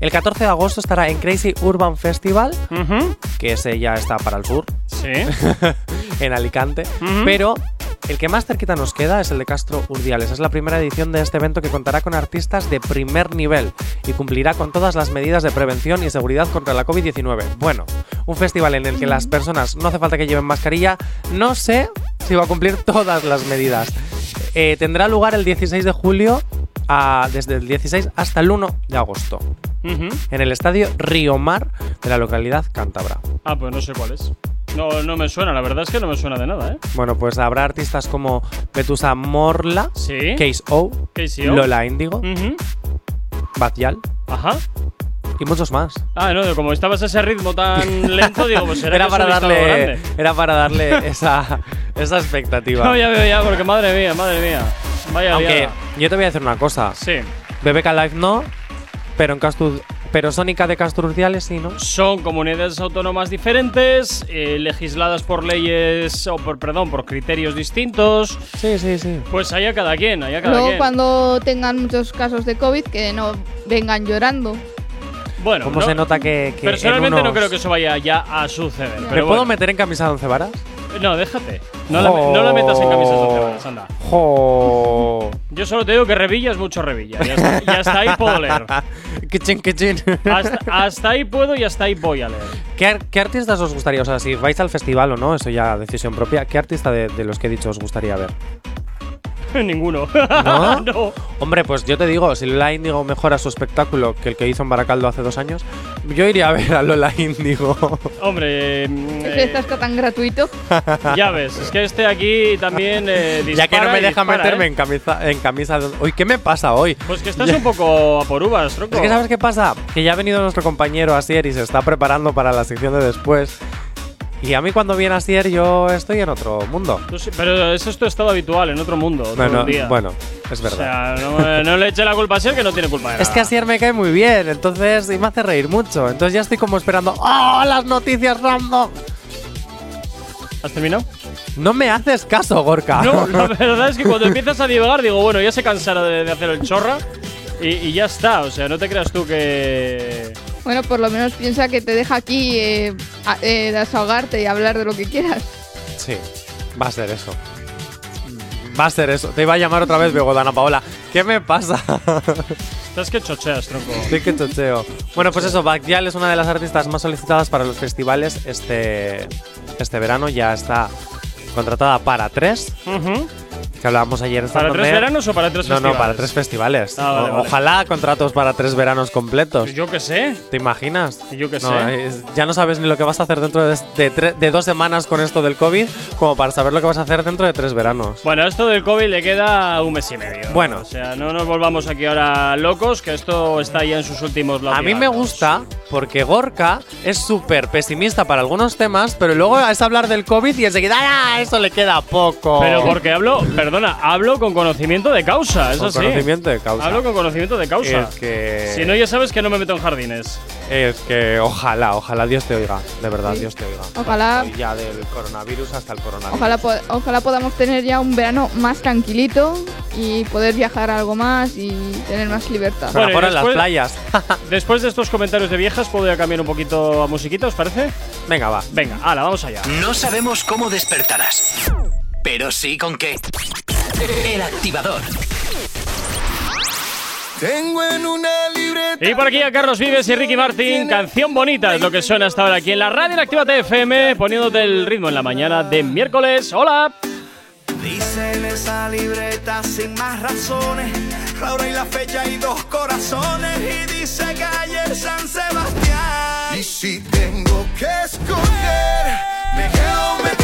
el 14 de agosto estará en Crazy Urban Festival, que ese ya está para el sur. Sí. en Alicante. Pero el que más cerquita nos queda es el de Castro Urdiales. Es la primera edición de este evento que contará con artistas de primer nivel y cumplirá con todas las medidas de prevención y seguridad contra la COVID-19. Bueno, un festival en el que las personas no hace falta que lleven mascarilla. No sé si va a cumplir todas las medidas. Eh, tendrá lugar el 16 de julio. a- desde el 16 hasta el 1 de agosto en el estadio Río Mar de la localidad cántabra. Ah, pues no sé cuál es. No, no me suena, la verdad es que no me suena de nada, ¿eh? Bueno, pues habrá artistas como Petusa Morla, Sí. Case O, Case O. Lola Índigo, Ujú. Bacial Ajá. y muchos más. Ah, no, como estabas a ese ritmo tan lento, digo, pues Era que para darle, era para darle esa, esa expectativa. No, ya veo ya, porque madre mía, madre mía. Vaya Aunque yo te voy a decir una cosa. Sí. BBK Live no, pero en Castro, pero Sónica de Castro Urdiales sí, ¿no? Son comunidades autónomas diferentes, eh, legisladas por leyes, o por, perdón, por criterios distintos. Sí, sí, sí. Pues allá cada quien, allá cada Luego quien. cuando tengan muchos casos de COVID, que no vengan llorando. Bueno, ¿Cómo no- se nota que, que en personalmente no creo que eso vaya ya a suceder. ¿Me Pero puedo bueno. meter en camisa de once varas? No, déjate. No la, no la metas en camisas cebadas, anda. Jo. Yo solo te digo que Revilla es mucho Revilla. Y hasta, y hasta ahí puedo leer. Kitchen, kitchen. Hasta, hasta ahí puedo y hasta ahí voy a leer. ¿Qué, ar- qué artistas os gustaría? O sea, si vais al festival o no, eso ya decisión propia. ¿Qué artista de, de los que he dicho os gustaría ver? Ninguno. ¿No? No. Hombre, pues yo te digo, si Lola Índigo mejora su espectáculo que el que hizo en Baracaldo hace dos años, yo iría a ver a Lola Índigo. Hombre, mm, Es eh, está tan gratuito. ya ves, es que este aquí también eh, ya que no dispara me deja dispara, meterme ¿eh? en camisa, en camisa de... Uy, ¿qué me pasa hoy? Pues que estás Ya- un poco a por uvas, tronco. Es que ¿sabes qué pasa? Que ya ha venido nuestro compañero Asier y se está preparando para la sección de después. Y a mí cuando viene Asier yo estoy en otro mundo. Sí- Pero eso es tu estado habitual en otro mundo, otro Bueno, día. bueno, es O verdad. sea, no, no le eche la culpa a Ser que no tiene culpa de Es que nada. Asier me cae muy bien, entonces, y me hace reír mucho. Entonces ya estoy como esperando. ¡Oh, las noticias random! ¿Has terminado? No me haces caso, Gorka. No, la verdad es que cuando empiezas a divagar digo, bueno, ya se cansará de, de hacer el chorra y, y ya está. O sea, no te creas tú que... Bueno, por lo menos piensa que te deja aquí eh, a- eh, desahogarte y hablar de lo que quieras. Sí, va a ser eso. Va a ser eso. Te iba a llamar otra vez, Begodana Paola. ¿Qué me pasa? Estás que chocheas, tronco. Sí, que chocheo. Bueno, pues eso, Backyal es una de las artistas más solicitadas para los festivales este, este verano. Ya está contratada para tres. Ujú. Que hablábamos ayer ¿Para tres veranos o para tres No, no, festivales? para tres festivales. Ah, vale, O- vale. Ojalá contratos para tres veranos completos. Yo qué sé. ¿Te imaginas? Yo qué No, sé. es- ya no sabes ni lo que vas a hacer dentro de, de tre- de dos semanas con esto del COVID, como para saber lo que vas a hacer dentro de tres veranos. Bueno, a esto del COVID le queda un mes y medio. Bueno. O sea, no nos volvamos aquí ahora locos, que esto está ya en sus últimos A mí me gusta porque Gorka es súper pesimista para algunos temas, pero luego es hablar del COVID y enseguida, ¡ah! Eso le queda poco. Pero porque hablo, perdona, hablo con conocimiento de causa, eso Con sí. conocimiento de causa. Hablo con conocimiento de causa. Es que. Si no, ya sabes que no me meto en jardines. Es que ojalá, ojalá Dios te oiga. De verdad, Sí. Dios te oiga. Ojalá- Ya del coronavirus hasta el coronavirus. Ojalá, po- ojalá podamos tener ya un verano más tranquilito y poder viajar algo más y tener más libertad. Bueno, y fuera en las después- playas. Después de estos comentarios de viejas, ¿puedo ya cambiar un poquito a musiquita, os parece? Venga, va. Venga, hala, vamos allá. No sabemos cómo despertarás, pero sí con qué. El activador. Tengo en una libreta. Y por aquí a Carlos Vives y Ricky Martin, canción bonita es lo que suena hasta ahora aquí en la radio en Actívate FM, poniéndote el ritmo en la mañana de miércoles. ¡Hola! Dice en esa libreta sin más razones, la hora y la fecha y dos corazones. Y dice calle San Sebastián. Y si tengo que escoger, me quedo, me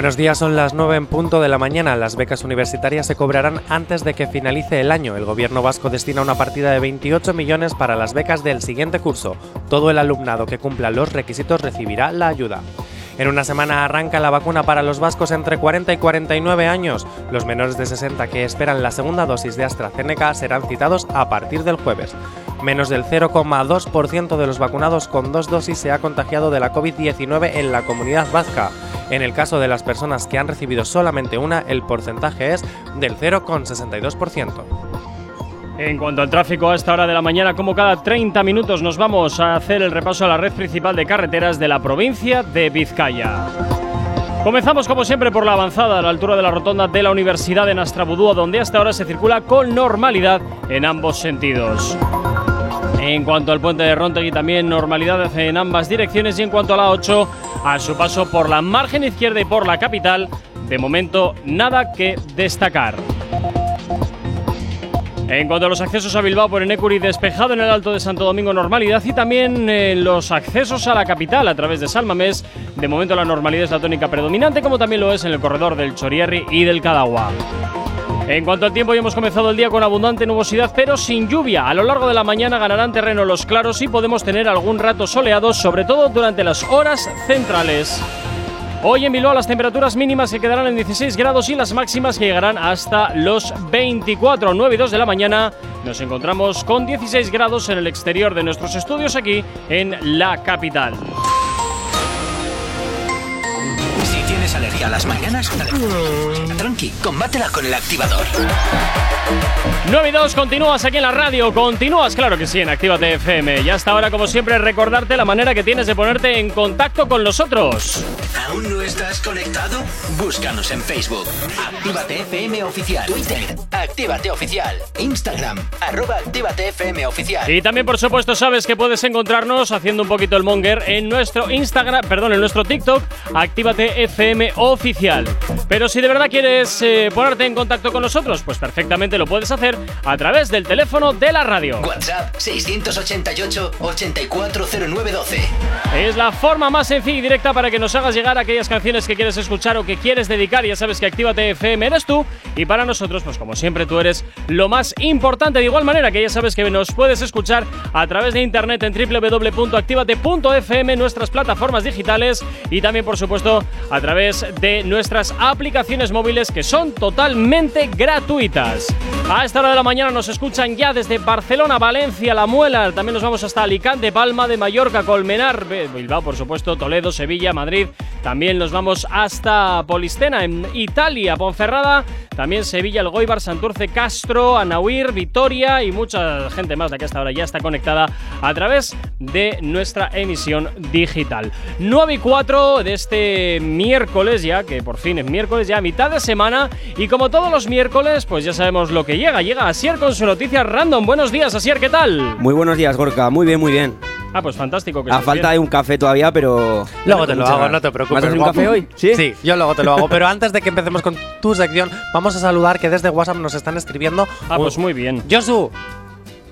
Buenos días, son las 9 en punto de la mañana. Las becas universitarias se cobrarán antes de que finalice el año. El gobierno vasco destina una partida de 28 millones para las becas del siguiente curso. Todo el alumnado que cumpla los requisitos recibirá la ayuda. En una semana arranca la vacuna para los vascos entre 40 y 49 años. Los menores de 60 que esperan la segunda dosis de AstraZeneca serán citados a partir del jueves. Menos del 0,2% de los vacunados con dos dosis se ha contagiado de la COVID-19 en la comunidad vasca. En el caso de las personas que han recibido solamente una, el porcentaje es del 0,62%. En cuanto al tráfico a esta hora de la mañana, como cada 30 minutos nos vamos a hacer el repaso a la red principal de carreteras de la provincia de Vizcaya. Comenzamos como siempre por la avanzada a la altura de la rotonda de la Universidad de Nastrabudúa, donde hasta ahora se circula con normalidad en ambos sentidos. En cuanto al puente de Rontegui, también normalidad en ambas direcciones. Y en cuanto a la 8, a su paso por la margen izquierda y por la capital, de momento nada que destacar. En cuanto a los accesos a Bilbao por Enecuri, despejado en el Alto de Santo Domingo, normalidad y también eh, los accesos a la capital a través de Salmamés. De momento la normalidad es la tónica predominante, como también lo es en el corredor del Chorierri y del Cadagua. En cuanto al tiempo, ya hemos comenzado el día con abundante nubosidad, pero sin lluvia. A lo largo de la mañana ganarán terreno los claros y podemos tener algún rato soleados, sobre todo durante las horas centrales. Hoy en Bilbao las temperaturas mínimas se quedarán en 16 grados y las máximas que llegarán hasta los 24. 9 y 2 de la mañana nos encontramos con 16 grados en el exterior de nuestros estudios aquí en la capital. A las mañanas, tranqui, combátela con el activador. 9 y 2, continúas aquí en la radio, continúas, claro que sí, en Actívate FM. Y hasta ahora, como siempre, recordarte la manera que tienes de ponerte en contacto con nosotros. ¿Aún no estás conectado? Búscanos en Facebook. Actívate FM Oficial. Twitter. Actívate Oficial. Instagram. Arroba Actívate FM Oficial. Y también, por supuesto, sabes que puedes encontrarnos haciendo un poquito el monger en nuestro Instagram, perdón, en nuestro TikTok, Actívate FM Oficial. Pero si de verdad quieres eh, ponerte en contacto con nosotros, pues perfectamente lo puedes hacer a través del teléfono de la radio. WhatsApp 688 840912. Es la forma más sencilla y directa para que nos hagas llegar aquellas canciones que quieres escuchar o que quieres dedicar. Ya sabes que Actívate FM eres tú y para nosotros, pues como siempre, tú eres lo más importante. De igual manera que ya sabes que nos puedes escuchar a través de internet en www.activate.fm, nuestras plataformas digitales y también, por supuesto, a través de nuestras aplicaciones móviles que son totalmente gratuitas. A esta hora de la mañana nos escuchan ya desde Barcelona, Valencia, La Muela. También nos vamos hasta Alicante, Palma de Mallorca, Colmenar, Bilbao, por supuesto, Toledo, Sevilla, Madrid. También nos vamos hasta Polistena, en Italia, Ponferrada. También Sevilla, El Goibar, Santurce, Castro, Anahuir, Vitoria y mucha gente más de que hasta ahora ya está conectada a través de nuestra emisión digital. 9 y 4 de este miércoles que por fin es miércoles, ya mitad de semana. Y como todos los miércoles, pues ya sabemos lo que llega. Llega Asier con su noticia random. Buenos días, Asier, ¿qué tal? Muy buenos días, Gorka. Muy bien, muy bien. Ah, pues fantástico. Que A falta bien. de un café todavía, pero. Luego te lo hago, ganas. no te ¿Me preocupes. vas a hacer un guapo. café hoy? ¿Sí? yo luego te lo hago. Pero antes de que empecemos con tu sección, vamos a saludar que desde WhatsApp nos están escribiendo. Ah, pues muy bien. Josu,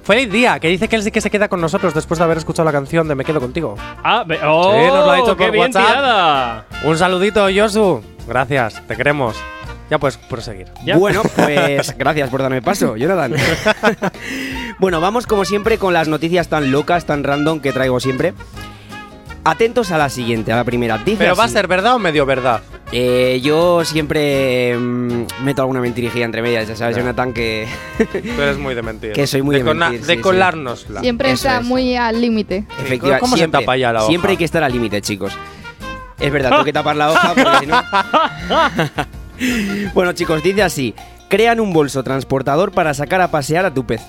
feliz día, que dice que él sí que se queda con nosotros después de haber escuchado la canción de Me Quedo Contigo. Ah, oh, Sí, nos lo ha dicho qué por bien WhatsApp. tirada. Un saludito, Josu. Gracias, te queremos. Ya puedes proseguir. Bueno, pues gracias por darme paso, Jonathan. bueno, vamos como siempre con las noticias tan locas, tan random que traigo siempre. Atentos a la siguiente, a la primera. Dice Pero va a ser verdad o medio verdad. Eh, yo siempre mm, meto alguna mentirijilla entre medias, ya sabes, Ya. Jonathan, que, Tú eres muy de mentir. que soy muy de, cona- mentir, de sí, sí. colárnosla. Siempre Eso está es. muy al límite. Efectivamente, ¿Cómo se siempre, tapa ya la hoja? Siempre hay que estar al límite, chicos. Es verdad, tengo que tapar la hoja porque si no. bueno, chicos, dice así: crean un bolso transportador para sacar a pasear a tu pez.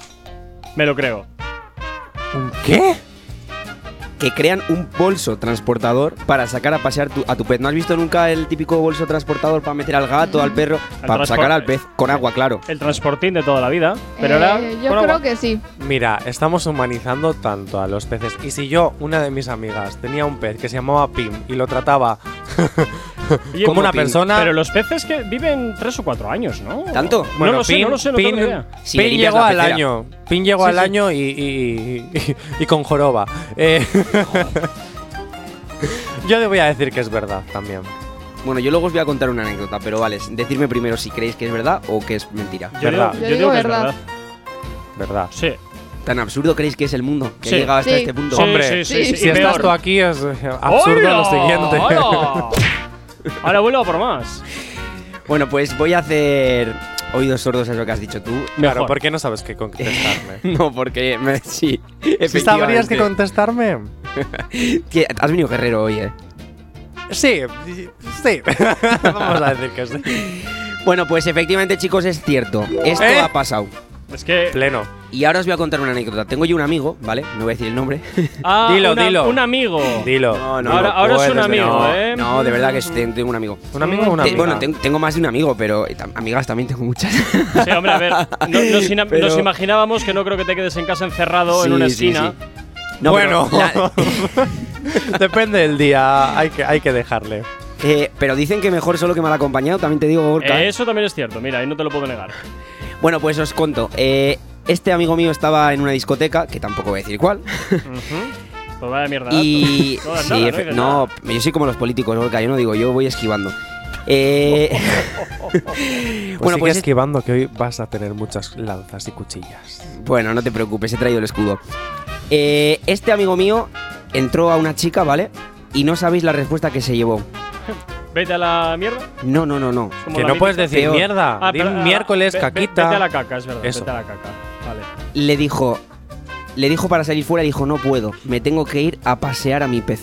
Me lo creo. ¿Un qué? Que crean un bolso transportador para sacar a pasear tu- a tu pez. ¿No has visto nunca el típico bolso transportador para meter al gato, al perro? Para sacar al pez con agua, claro. El transportín de toda la vida. Pero Eh, ahora. yo con creo agua. que sí. Mira, estamos humanizando tanto a los peces. Y si yo, una de mis amigas, tenía un pez que se llamaba Pim y lo trataba Oye, como una persona. Pero los peces que viven tres o cuatro años, ¿no? ¿Tanto? no lo sé, no lo sé, no tengo ni idea. Si Pin llegó al pecera. año. Pin llegó Sí, al sí. año y, y- y- y con joroba. Eh, yo le voy a decir que es verdad también. Bueno, yo luego os voy a contar una anécdota, pero vale, decidme primero si creéis que es verdad o que es mentira. Yo Verdad. digo, Yo yo digo digo que es verdad. verdad. ¿Verdad? Sí. ¿Tan absurdo creéis que es el mundo? Que Sí. ha llegado hasta Sí. este punto. Sí, Hombre, sí, sí, si estás peor. tú aquí es eh, absurdo ¡Hola! lo siguiente. Ahora vuelvo a por más. Bueno, pues voy a hacer oídos sordos a eso que has dicho tú. Claro. ¿por qué no sabes qué contestarme? No, porque me, sí, ¿Sí sabrías qué contestarme? Has venido guerrero hoy, eh. Sí, sí. Vamos a decir que sí. Bueno, pues efectivamente, chicos, es cierto. Esto ¿Eh? ha pasado. Es que. Pleno. Y ahora os voy a contar una anécdota. Tengo yo un amigo, ¿vale? No voy a decir el nombre. Ah, Dilo, una- dilo. Un amigo. Dilo. No, no, ahora no ahora es un amigo, no, ¿eh? no, de verdad que es- tengo un amigo. ¿Un amigo o una amiga? bueno, ten- tengo más de un amigo, pero eh, amigas también tengo muchas. Sí, hombre, a ver. no- nos, ina- Pero- nos imaginábamos que no creo que te quedes en casa encerrado en Sí, una sí, esquina. sí. No, pero bueno, la- depende del día. Hay que, hay que dejarle. eh, pero dicen que mejor solo que mal acompañado, también te digo, Gorka. Eh, eso también es cierto, mira, ahí no te lo puedo negar. Bueno, pues os cuento. Eh, Este amigo mío estaba en una discoteca, que tampoco voy a decir cuál. Pues vaya mierda. Y. Sí, nada, no no, nada. yo soy como los políticos, Gorka, yo no digo, yo voy esquivando. Eh, Pues bueno, sigue pues. es- esquivando que hoy vas a tener muchas lanzas y cuchillas. Bueno, no te preocupes, he traído el escudo. Eh, este amigo mío entró a una chica, ¿vale? Y no sabéis la respuesta que se llevó. Vete a la mierda. No, no, no, no. Que no puedes decir Peor. mierda. Ah, Di pero, ah, miércoles, ve- caquita. Vete a la caca, es verdad. Eso. Vete a la caca. Vale. Le dijo. Le dijo para salir fuera, dijo, no puedo, me tengo que ir a pasear a mi pez.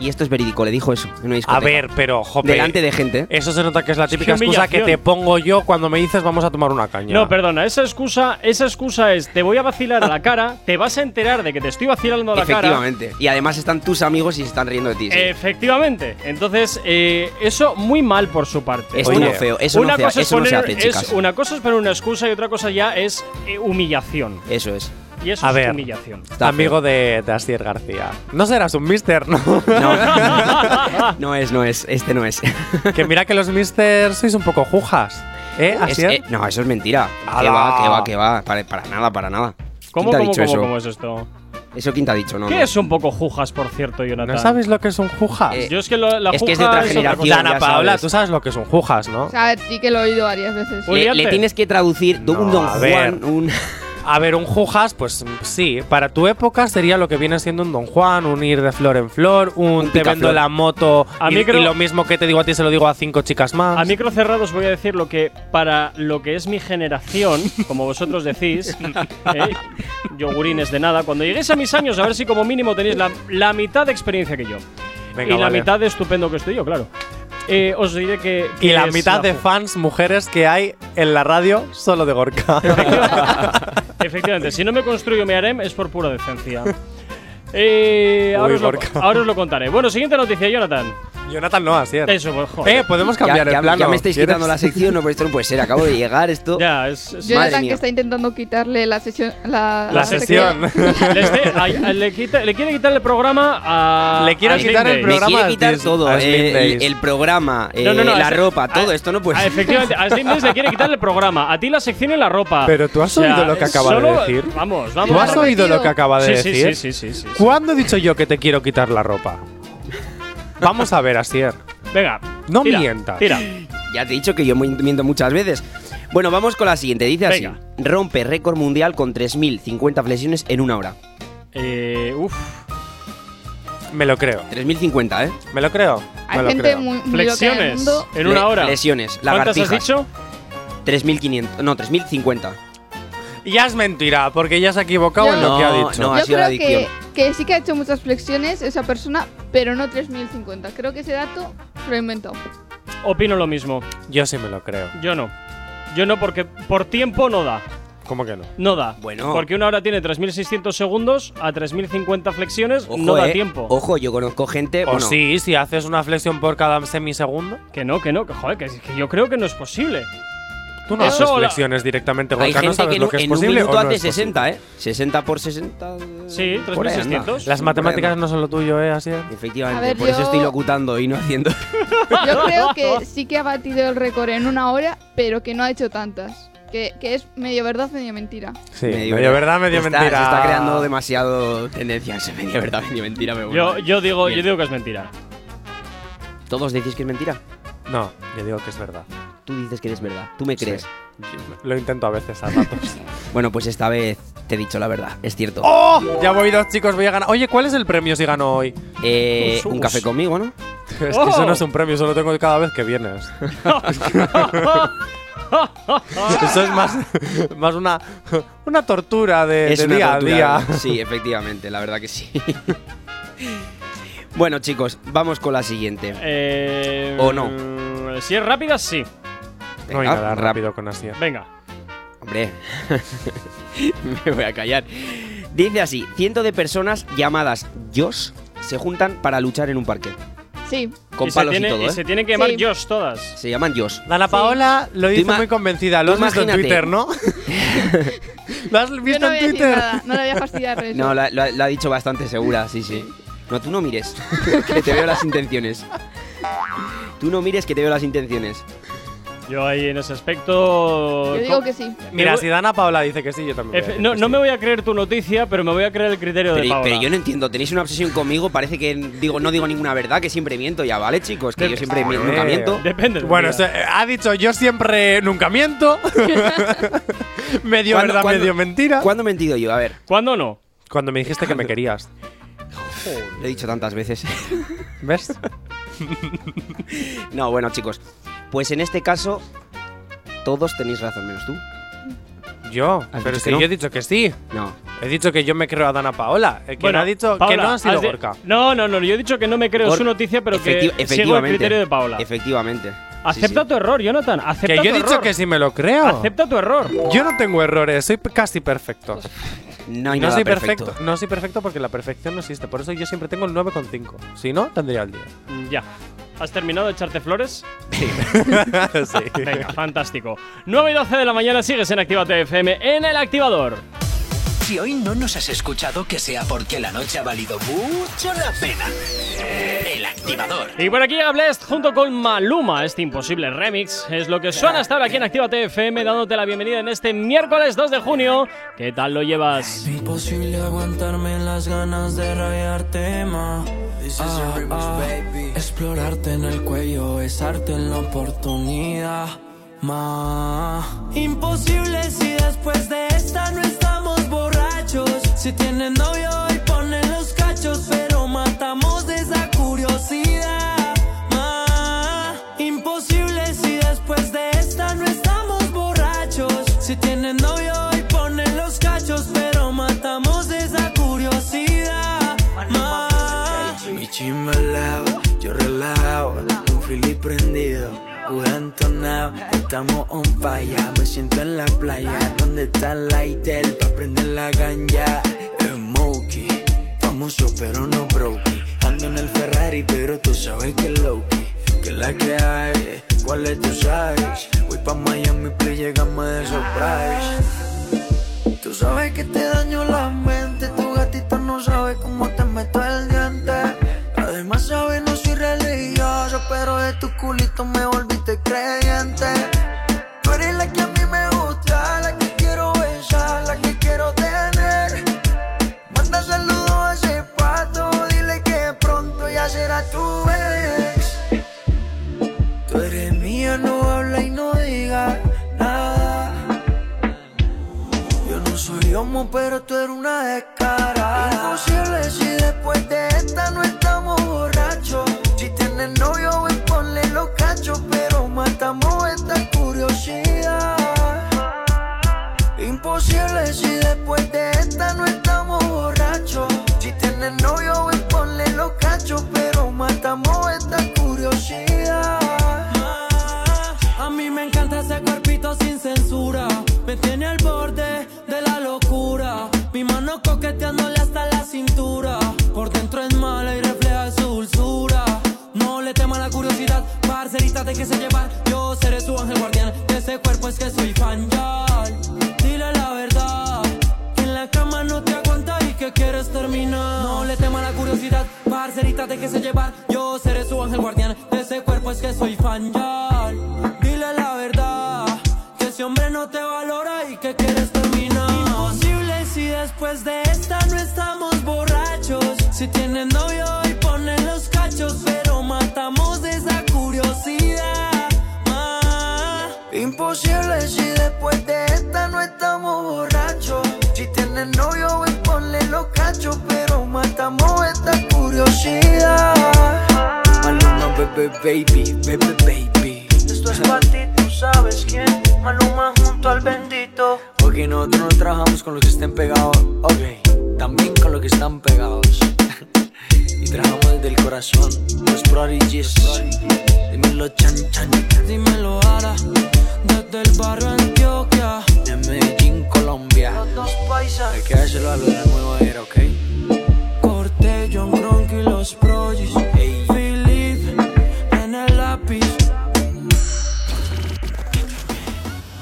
Y esto es verídico, le dijo eso en una A ver, pero, jope, Delante de gente. Eso se nota que es la típica Qué excusa que humillación. te pongo yo cuando me dices vamos a tomar una caña. No, perdona, esa excusa, esa excusa es te voy a vacilar a la cara, te vas a enterar de que te estoy vacilando a la cara. Efectivamente. Y además están tus amigos y se están riendo de ti. sí. Efectivamente. Entonces, eh, eso muy mal por su parte. Esto no feo, eso no una se- cosa es eso no se poner- hace, es- chicas. una cosa es poner una excusa y otra cosa ya es eh, humillación. Eso es. Y eso A es ver. humillación. Amigo de, de Asier García. No serás un mister, ¿no? No es, no es, este no es. que mira que los mister sois un poco jujas. ¿Eh, Es- Asier? eh, no, eso es mentira. Que ¡Hala! va, que va, que va. Para, para nada, para nada. ¿Cómo, ¿Quién te ha cómo, dicho cómo, eso? cómo es esto? ¿Eso quién te ha dicho? No, ¿Qué no. es un poco jujas, por cierto, Jonathan? ¿No sabéis lo que es un jujas? Eh, Yo es que lo- la es que es de otra generación. Dana Paola, sabes. tú sabes lo que es un jujas, ¿no? O sea, sí que lo he oído varias veces. Le, tienes que traducir de un No, Don a ver. Juan, un. A ver, un jujas, pues sí, para tu época sería lo que viene siendo un Don Juan, un ir de flor en flor, un, Un te vendo la moto A y, micro- y lo mismo que te digo a ti se lo digo a cinco chicas más. A micro cerrado os voy a decir lo que para lo que es mi generación, como vosotros decís, ¿eh? yogurines de nada, cuando lleguéis a mis años, a ver si como mínimo tenéis la, la mitad de experiencia que yo. Venga, y la vale. mitad de estupendo que estoy yo, claro. Eh, os diré que. Y la mitad de fans mujeres que hay en la radio solo de Gorka. Efectivamente, si no me construyo mi harem es por pura decencia. Eh, ahora, Uy, os lo, ahora os lo contaré. Bueno, siguiente noticia, Jonathan. Jonathan no, Asier. Eso, pues, joder. Eh, podemos Ya, cambiar ya- el plano. ya me estáis ¿Quieres? quitando la sección, no, pues esto no puede ser. Acabo de llegar, esto. Ya, es. es- Madre Jonathan mía. que está intentando quitarle la sesión. La, La sesión. Les de- a- a- le, quita- le quiere quitar el programa a. Le quiere a quitar el programa quiere a quitar todo. eh, el, el programa, eh, No, no, no, la este- ropa, a- todo esto no puede ser. Efectivamente, a Slim Days le quiere quitar el programa. A ti la sección y la ropa. Pero tú has oído lo que acaba de decir. Vamos, vamos. ¿Tú has vamos. oído lo que acaba de decir? sí, sí, sí, sí. ¿Cuándo he dicho yo que te quiero quitar la ropa? Vamos a ver, Asier. Venga. No tira, mientas. Tira. Ya te he dicho que yo mi- miento muchas veces. Bueno, vamos con la siguiente. Dice así. Rompe récord mundial con 3.050 flexiones en una hora. Eh, uf. Me lo creo. 3.050, ¿eh? Me lo creo. Hay me lo gente creo. muy, muy Flexiones. En una hora. Lesiones, ¿Cuántas has dicho? 3.500, no, 3.050. Ya es mentira, porque ya se ha equivocado en lo No, que ha dicho. no, ha Yo sido la creo adicción. que sí que ha hecho muchas flexiones esa persona, pero no 3050. Creo que ese dato se lo he inventado. Opino lo mismo. Yo sí me lo creo. Yo no. Yo no, porque por tiempo no da. ¿Cómo que no? No da. Bueno. Porque una hora tiene 3.600 segundos a 3.050 flexiones. Ojo, no da eh. tiempo. Ojo, yo conozco gente. O bueno, sí, si haces una flexión por cada semisegundo. Que no, que no. Que, joder, que, que yo creo que no es posible. Tú no Eso haces la- flexiones directamente, Hay Gorka, no gente sabes que en, lo un- que es en un posible minuto no hace es posible. 60, ¿eh? 60 por 60. Sí, por ahí anda. 3.600. Las matemáticas no son lo tuyo, ¿eh? Así Efectivamente, A ver, por eso estoy locutando y no haciendo. Yo creo que sí que ha batido el récord en una hora, pero que no ha hecho tantas. Que, que es medio verdad, medio mentira. Sí, medio, verdad, medio Está- mentira. Se está creando demasiado tendencia ese medio verdad, medio mentira. Pero Yo, yo, digo, Bien. yo digo que es mentira. ¿Todos decís que es mentira? No, yo digo que es verdad. Tú dices que eres verdad. Tú me Sí. crees. Lo intento a veces, a ratos. Bueno, pues esta vez te he dicho la verdad. Es cierto. ¡Oh! Ya voy dos chicos, voy a ganar. Oye, ¿cuál es el premio si gano hoy? Eh, un café conmigo, ¿no? Es que eso no es un premio, eso lo tengo cada vez que vienes. eso es más, más una, una tortura de, es de una día tortura, a día. Sí, efectivamente, la verdad que sí. bueno, chicos, vamos con la siguiente. Eh, ¿O no? Si es rápida, sí. No hay Venga, nada rápido con Asia. Venga. Hombre, me voy a callar. Dice así: cientos de personas llamadas Josh se juntan para luchar en un parque. Sí. Con y palos tiene, y todo, ¿eh? se tienen que llamar Sí. Josh todas. Se llaman Josh. Dana Paola lo ima- muy convencida. Lo has visto en. Twitter, ¿no? ¿Lo has visto no en Twitter? no le voy a fastidiar eso. No, la, la- la ha dicho bastante segura, sí, sí. No, tú no mires, que te veo las intenciones. Tú no mires que te veo las intenciones. Yo ahí en ese aspecto. Yo digo que sí. Mira, si Dana Paola dice que sí, yo también. Efe- no, no sí. me voy a creer tu noticia, pero me voy a creer el criterio de Pero, Paola. pero yo no entiendo, tenéis una obsesión conmigo, parece que digo, no digo ninguna verdad, que siempre miento ya, ¿vale, chicos? Que yo siempre nunca miento. Depende. Bueno, ha dicho yo siempre nunca miento. medio ¿Cuándo- verdad, cuándo- medio mentira. ¿Cuándo he mentido yo? A ver. ¿Cuándo no? Cuando me dijiste que me querías. Lo he dicho tantas veces. ¿Ves? no, bueno, chicos. Pues en este caso, todos tenéis razón, menos tú. Yo, ¿Has pero dicho si que no? yo he dicho que sí. No. He dicho que yo me creo a Dana Paola. El que Bueno, no ha dicho que Paola, no ha sido has de- Gorka. No, no, no. Yo he dicho que no me creo Gor- su noticia, pero que sigo el efectivamente. criterio de Paola. Efectivamente. Acepta Sí, tu error, Jonathan. Acepta Que yo he tu dicho error. que sí me lo creo. Acepta tu error. Yo no tengo errores, soy p- casi perfecto. No hay no nada soy perfecto. perfecto. No soy perfecto porque la perfección no existe. Por eso yo siempre tengo el 9,5. Si no, tendría el 10. Mm, Ya. ¿Has terminado de echarte flores? sí. Venga, fantástico. 9 y 12 de la mañana sigues en Actívate FM en el activador. Si hoy no nos has escuchado, que sea porque la noche ha valido mucho la pena. El activador. Y por aquí Blest junto con Maluma. Este imposible remix es lo que suena hasta ahora aquí en Actívate FM, dándote la bienvenida en este miércoles 2 de junio. ¿Qué tal lo llevas? Imposible aguantarme las ganas de rayarte más. Ah, ah, explorarte en el cuello, besarte en la oportunidad. Más. Imposible si después de esta no estamos borrachos. Si tienes novio y ponen los cachos, pero matamos de esa curiosidad. Imposible si después de esta no estamos borrachos. Si tienes novio y ponen los cachos, pero matamos de esa curiosidad. Más. Mi chimba yo relajado, un fili prendido, entonado, estamos on fire, me siento en la playa, donde está el lighter, pa' prender la ganja, Smokey, famoso pero no brokey, ando en el Ferrari pero tú sabes que es lowkey, que la que hay, cuál es tu size, voy pa' Miami, please, llegamos de surprise. Tú sabes que te daño la mente, tu gatito no sabe cómo te meto el diente. Además sabes no soy religioso, pero de tu culito me creyente. Tú eres la que a mí me gusta, la que quiero besar, la que quiero tener. Manda saludos a ese pato, dile que pronto ya será tu ex. Tú eres mía, no habla y no diga nada. Yo no soy homo, pero tú eres una descarada. Imposible matamos esta curiosidad. Imposible si después de esta no estamos borrachos. Si tienes novio, ven, ponle los cachos, pero matamos esta curiosidad. A mí me encanta ese cuerpito sin censura. Me tiene al borde de la locura. Mi mano coqueteándole hasta la cintura. La curiosidad, parcerita de que se llevar. Yo seré su ángel guardián. De ese cuerpo es que soy fan ya. Dile la verdad. Que en la cama no te aguanta y que quieres terminar. No le tema la curiosidad, parcerita de que se llevar. Yo seré su ángel guardián. De ese cuerpo es que soy fan ya. Dile la verdad. Que ese hombre no te valora y que quieres terminar. Imposible si después de esta no estamos borrachos. Si tienes Imposible si después de esta no estamos borrachos. Si tienes novio, ven, ponle los cachos, pero matamos esta curiosidad. Maluma, bebé, baby, bebé, baby. Esto es para ti, tú sabes quién. Maluma junto al bendito. Porque nosotros no trabajamos con los que estén pegados, ok. También con los que están pegados. y trabajamos desde el corazón. Los prodigies. Dímelo, chan, chan. Dímelo ahora, desde el barrio Antioquia. De Medellín, Colombia. Los dos paisas. Hay que dárselo a los nueva era, ok. Corté, John Gronk y los progis.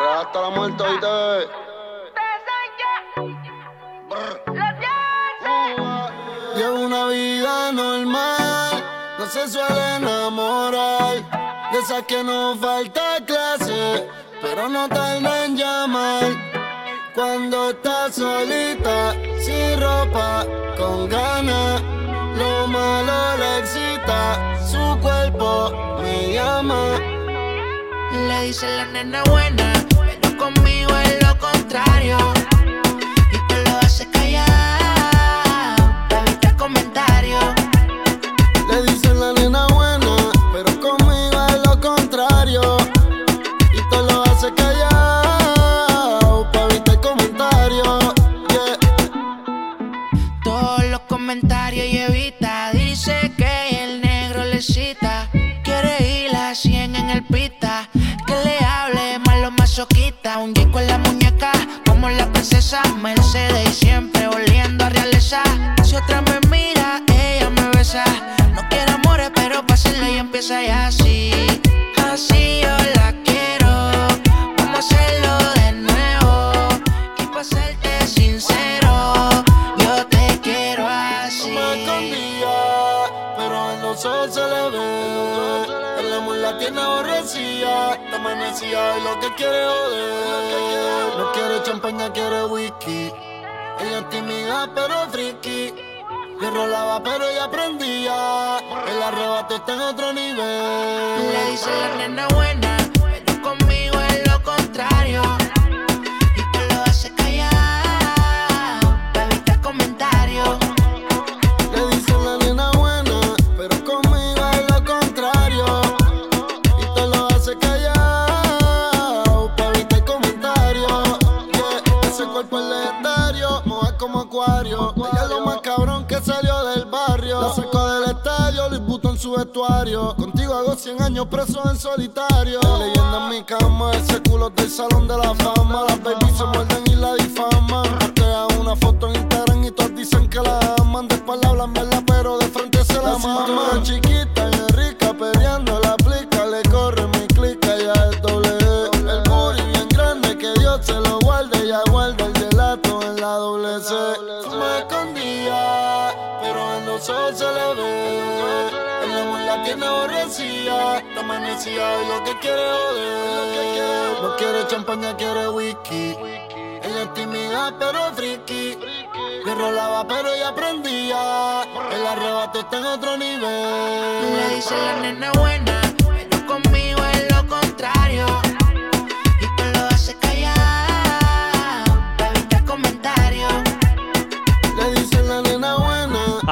Hasta la muerte, oíste. Llevo una vida normal, no se suele enamorar. De esas que no falta clase, pero no tarda en llamar. Cuando está solita, sin ropa, con ganas. Lo malo le excita, su cuerpo me llama. Le dice la nena buena, contrario. Y te lo hace callar, para evitar comentarios. Le dicen la nena buena, pero conmigo es lo contrario. Y te lo hace callado, para evitar comentarios. Yeah. Todos los comentarios y evita. Dice que el negro le cita. Quiere ir a 100 en el pita. Que le hable malo masoquita. Un disco en la muñeca, como la princesa Mercedes. Y siempre oliendo a realeza. Si otra me mira, ella me besa. No quiere amores, pero pásenlo y empieza ya así. Así yo la quiero. Vamos a hacerlo tiene aborrecida, está amanecida y lo que quiere joder. No quiere champaña, quiere whisky. Ella es tímida, pero friki. Yo rolaba, pero ella aprendía. El arrebato está en otro nivel. Le dice la nena buena, su vestuario. Contigo hago 100 años preso en solitario. Leyenda en mi cama, ese culo del salón de la fama. Las babies se muerden y la difaman. Postea una foto en Instagram y todos dicen que la aman. Después la hablan pero de frente se la maman. chiquita y rica, peleando la aplica. Le corre mi clica, ya es doble. El booty bien grande, que Dios se lo guarde. Ya guarda el gelato en la doble C. Me escondía, pero en los ojos se le ve. Tiene aborrecida, está amanecida y lo que quiere joder. No quiere champaña, quiere whisky. Ella es tímida pero friki. Que rolaba pero ya aprendía. El arrebato está en otro nivel. Le dice la nena buena, pero conmigo es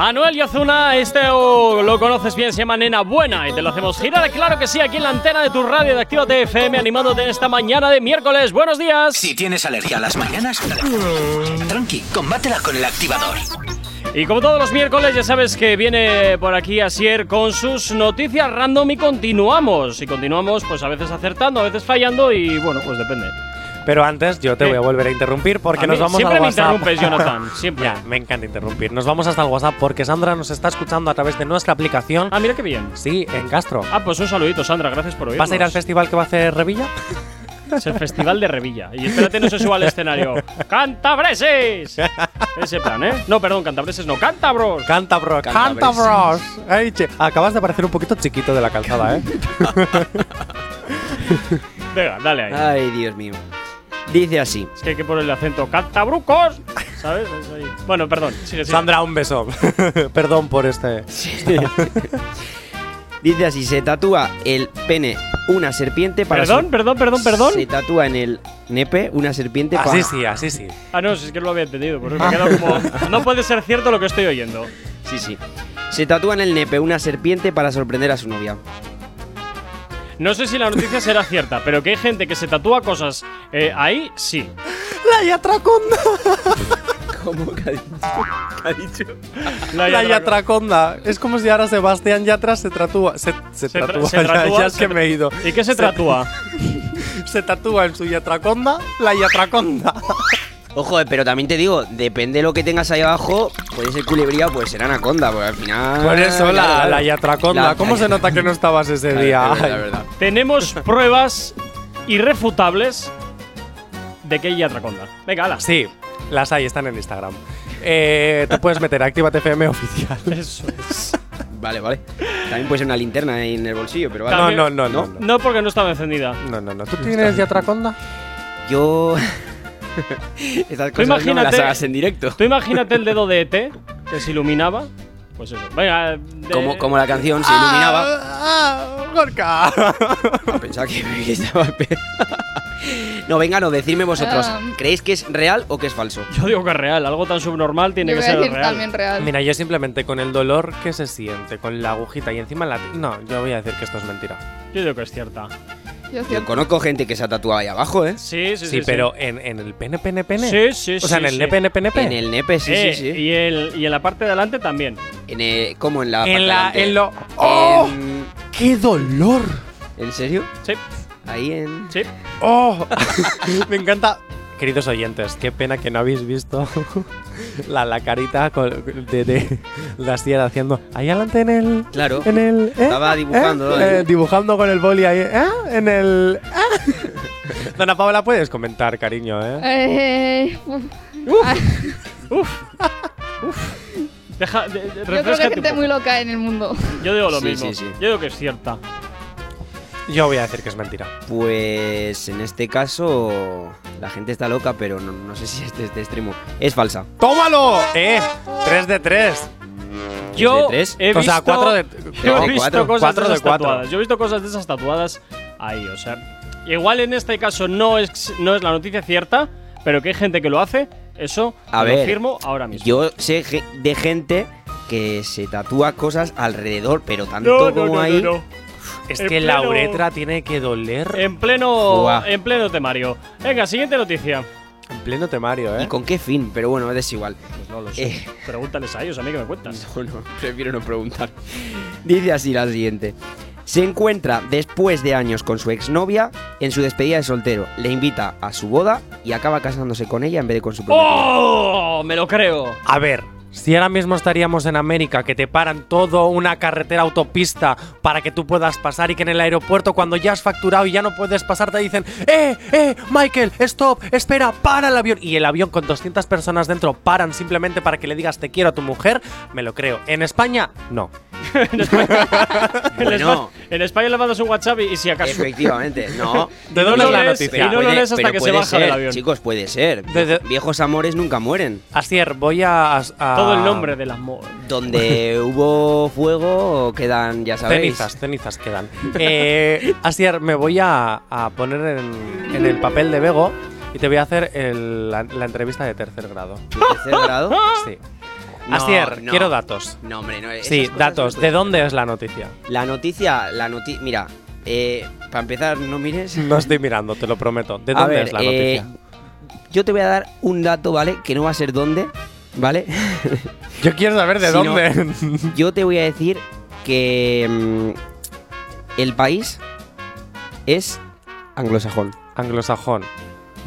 Anuel y Ozuna, este lo conoces bien, se llama Nena Buena y te lo hacemos girar, claro que sí, aquí en la antena de tu radio de Actívate FM, animándote en esta mañana de miércoles. ¡Buenos días! Si tienes alergia a las mañanas, tranqui, combátela con el activador. Y como todos los miércoles, ya sabes que viene por aquí Asier con sus noticias random y continuamos. Y continuamos, pues a veces acertando, a veces fallando y bueno, pues depende. Pero antes yo te ¿Qué? voy a volver a interrumpir porque A nos vamos siempre al me WhatsApp. interrumpes, Jonathan, siempre. Ya, me encanta interrumpir. Nos vamos hasta el WhatsApp porque Sandra nos está escuchando a través de nuestra aplicación. Ah, mira qué bien. Sí, en Castro. Ah, pues un saludito, Sandra, gracias por oírnos. ¿Vas a ir al festival que va a hacer Revilla? Es el Festival de Revilla. Y espérate, no se suba al escenario. ¡Cantabreses! Ese plan, ¿eh? No, perdón, cantabreses no, cántabros. Cántabros. Cántabros. Ay, che, acabas de parecer un poquito chiquito de la calzada, ¿eh? Venga, dale ahí. Ay, Dios mío. Dice así. Es que hay que ponerle acento. ¡Cantabrucos! ¿Sabes? Es ahí. Bueno, perdón. Sigue, sigue. Sandra, un beso. Perdón por este. Dice así, se tatúa el pene una serpiente para... Perdón, sor- perdón, perdón, perdón. Se tatúa en el nepe una serpiente para... Así sí, así sí. Ah, no, si es que no lo había entendido. Por eso me he quedado como. No puede ser cierto lo que estoy oyendo. Sí, sí. Se tatúa en el nepe una serpiente para sorprender a su novia. No sé si la noticia será cierta, pero que hay gente que se tatúa cosas eh, ahí, sí. La Yatraconda. ¿Cómo que ha dicho? ¿Qué ha dicho? La La Yatraco- Yatraconda. Es como si ahora Sebastián Yatra se tatúa. Se, se, Se tatúa. se ya- tatúa, ya es se que tra- me he ido. ¿Y qué se tatúa? Se tatúa en su Yatraconda la Yatraconda. Ojo, eh, pero también te digo, depende de lo que tengas ahí abajo, puede ser culebría o puede ser anaconda, porque al final... Por eso la, la Yatraconda. La- ¿Cómo se nota que no estabas ese día? es verdad, Ay. es verdad. Tenemos pruebas irrefutables de que hay atraconda. Venga, ala. Sí, las hay, están en Instagram. Eh, te puedes meter Actívate FM oficial. Eso es. Vale, vale. También puede ser una linterna en el bolsillo, pero vale. No, no, no, no. no. No, porque no estaba encendida. No, no, no. ¿Tú tienes Yatraconda? Yo... Estas cosas no me las imagínate- hagas en directo. Tú imagínate el dedo de ET que se iluminaba. Pues eso. Venga, de- Como, como la canción se iluminaba. ¡Ah! ¡Gorka! Pensaba que que estaba No, venga, no, decidme vosotros. Ah. ¿Creéis que es real o que es falso? Yo digo que es real. Algo tan subnormal tiene Yo que voy a ser decir real. también real. Mira, yo simplemente con el dolor que se siente, con la agujita y encima la... No, yo voy a decir que esto es mentira. Yo digo que es cierta. Yo conozco gente que se ha tatuado ahí abajo, ¿eh? Sí, sí, sí. Sí, pero En, en el pene, pene, pene. Sí, sí, O sea, sí, en el sí. nepe, nepe, nepe. En el nepe, sí, Eh, sí, sí. Y, el, y en la parte de adelante también. En el- ¿Cómo en la parte En la... delante? En lo... ¡Oh! En- ¡Qué dolor! ¿En serio? Sí, Ahí en... sí. ¡Oh! Me encanta. Queridos oyentes, qué pena que no habéis visto la, la carita con- de, de la sierra haciendo ahí adelante en el. Claro. En el. ¿eh? Estaba dibujando, ¿Eh? ¿eh? Eh, dibujando con el boli ahí. ¿eh? En el. ¿eh? Dona Paola, puedes comentar, cariño, ¿eh? Eh, uf. Ah, Deja, de- de- yo creo que hay gente muy loca en el mundo. Yo digo lo Sí, mismo. sí, sí. Yo digo que es cierta. Yo voy a decir que es mentira. Pues en este caso la gente está loca, pero no, no sé si es de este extremo. Es falsa. ¡Tómalo! ¡Eh! 3 de 3. Yo de tres? he O visto, sea, cuatro de- yo de he visto cuatro. cosas Cuatro de de esas cuatro. tatuadas. Yo he visto cosas de esas tatuadas ahí, o sea, igual en este caso no es no es la noticia cierta, pero que hay gente que lo hace, eso A lo ver, firmo ahora mismo. Yo sé ge- de gente que se tatúa cosas alrededor, pero tanto no, no, como no, ahí. Es En que la uretra tiene que doler En pleno en pleno temario. Venga, siguiente noticia. en pleno temario, ¿eh? ¿Y con qué fin? Pero bueno, es igual. Pues no lo sé. Eh. Pregúntales a ellos, a mí que me cuentas. No, no, prefiero no preguntar. Dice así la siguiente. Se encuentra después de años con su exnovia en su despedida de soltero. Le invita a su boda y acaba casándose con ella en vez de con su prometido. ¡Oh! Me lo creo. A ver, si ahora mismo estaríamos en América, que te paran toda una carretera autopista para que tú puedas pasar y que en el aeropuerto cuando ya has facturado y ya no puedes pasar te dicen, ¡eh, eh, Michael, stop, espera, para el avión! Y el avión con 200 personas dentro paran simplemente para que le digas te quiero a tu mujer, me lo creo. En España, no. en, España, en Bueno. Espa- en España le mandas un WhatsApp y, y si acaso. Efectivamente, no. ¿De dónde es la noticia? Y no lo lees hasta que se baja del ser, avión. Chicos, puede ser. Viejos amores nunca mueren. Asier, voy a, a- Todo el nombre del amor. Donde hubo fuego quedan, ya sabéis. Cenizas, cenizas quedan. Eh, Asier, me voy a, a poner en, en el papel de Bego y te voy a hacer el- la, la entrevista de tercer grado. ¿Tercer grado? Sí. No, Asier, no. quiero datos. No, hombre, no. esas Sí, datos. no ¿De dónde es la noticia? La noticia, la noticia. Mira, eh, para empezar, no mires. No estoy mirando, te lo prometo. ¿De dónde ver, es la eh, noticia? yo te voy a dar un dato, ¿vale? Que no va a ser dónde, ¿vale? Yo quiero saber de dónde. yo te voy a decir que mm, el país es anglosajón. Anglosajón.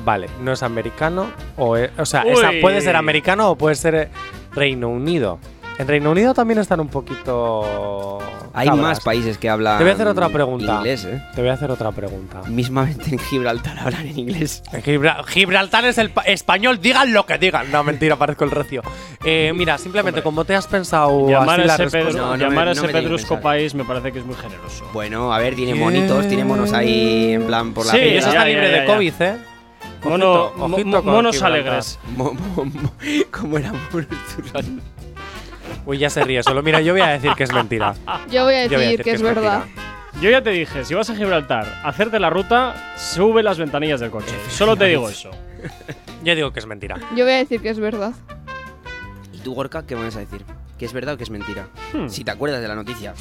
Vale, no es americano o es- o sea, esa puede ser americano o puede ser eh, Reino Unido. En Reino Unido también están un poquito Hay cabras. más países que hablan Te voy a hacer otra pregunta. inglés, ¿eh? Te voy a hacer otra pregunta. Mismamente en Gibraltar hablan en inglés. En Gibra- Gibraltar es el pa- español, digan lo que digan. No, mentira, parezco el recio. Eh, mira, simplemente como te has pensado Llamar así a ese, pedru- No, no llamar me- no ese pedrusco país me parece que es muy generoso. Bueno, a ver, tiene monitos, tiene monos ahí en plan por la Sí. Eso está libre ya, de ya. COVID, ¿eh? Mono- Ojito, mo- ojito mo- con monos alegres. Mo- mo- mo- ¿Cómo era monos turranos? Uy, ya se ríe solo. Mira, yo voy a decir que es mentira. Yo voy a decir, que, es verdad. Yo ya te dije, si vas a Gibraltar, hacerte la ruta, sube las ventanillas del coche. Solo te digo eso. Yo digo que es mentira. Yo voy a decir que es verdad. ¿Y tú, Gorka, qué me vas a decir? ¿Que es verdad o que es mentira? Hmm. Si te acuerdas de la noticia.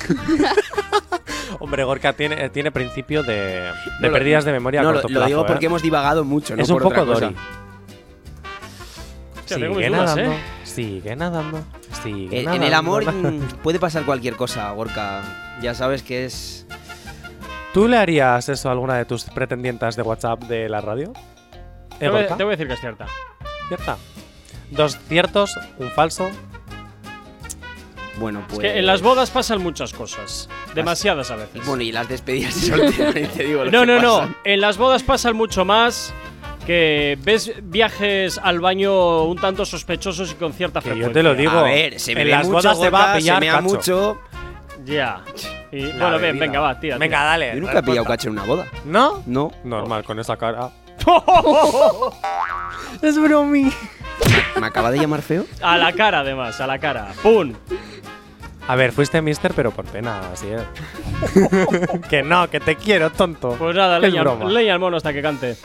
Hombre, Gorka tiene, eh, tiene principio de, de No, lo- pérdidas de memoria a no, lo, corto lo digo plazo, porque ¿eh? hemos divagado mucho, no Es un por poco cosa. Dory. Sigue dudas, nadando, ¿eh? sigue nadando, sigue Eh, nadando. en el amor puede pasar cualquier cosa, Gorka. Ya sabes que es. ¿Tú le harías eso a alguna de tus pretendientas de WhatsApp de la radio? ¿Eh, Te voy, te voy a decir que es cierta. ¿Cierta? Dos ciertos, un falso. Bueno, pues. Es que en las bodas pasan muchas cosas. Demasiadas a veces. Bueno, y las despedidas de soltero, ni te digo lo No, que no, no. pasan. En las bodas pasan mucho más que ves viajes al baño un tanto sospechosos y con cierta Que frecuencia. yo te lo digo. A ver, se en me las mucho, bodas se va a pillar se mea cacho. mucho. Ya. Y, La bueno, bien, bebida. venga, va, tira. Venga, tira. dale. Yo nunca he pillado cacho en una boda. ¿No? No. Normal, con esa cara. es bromi. ¿Me acaba de llamar feo? A la cara, además, a la cara. ¡Pum! A ver, fuiste mister, pero por pena, así es. que no, que te quiero, tonto. Pues nada, Es leña, broma. leña al mono hasta que cante.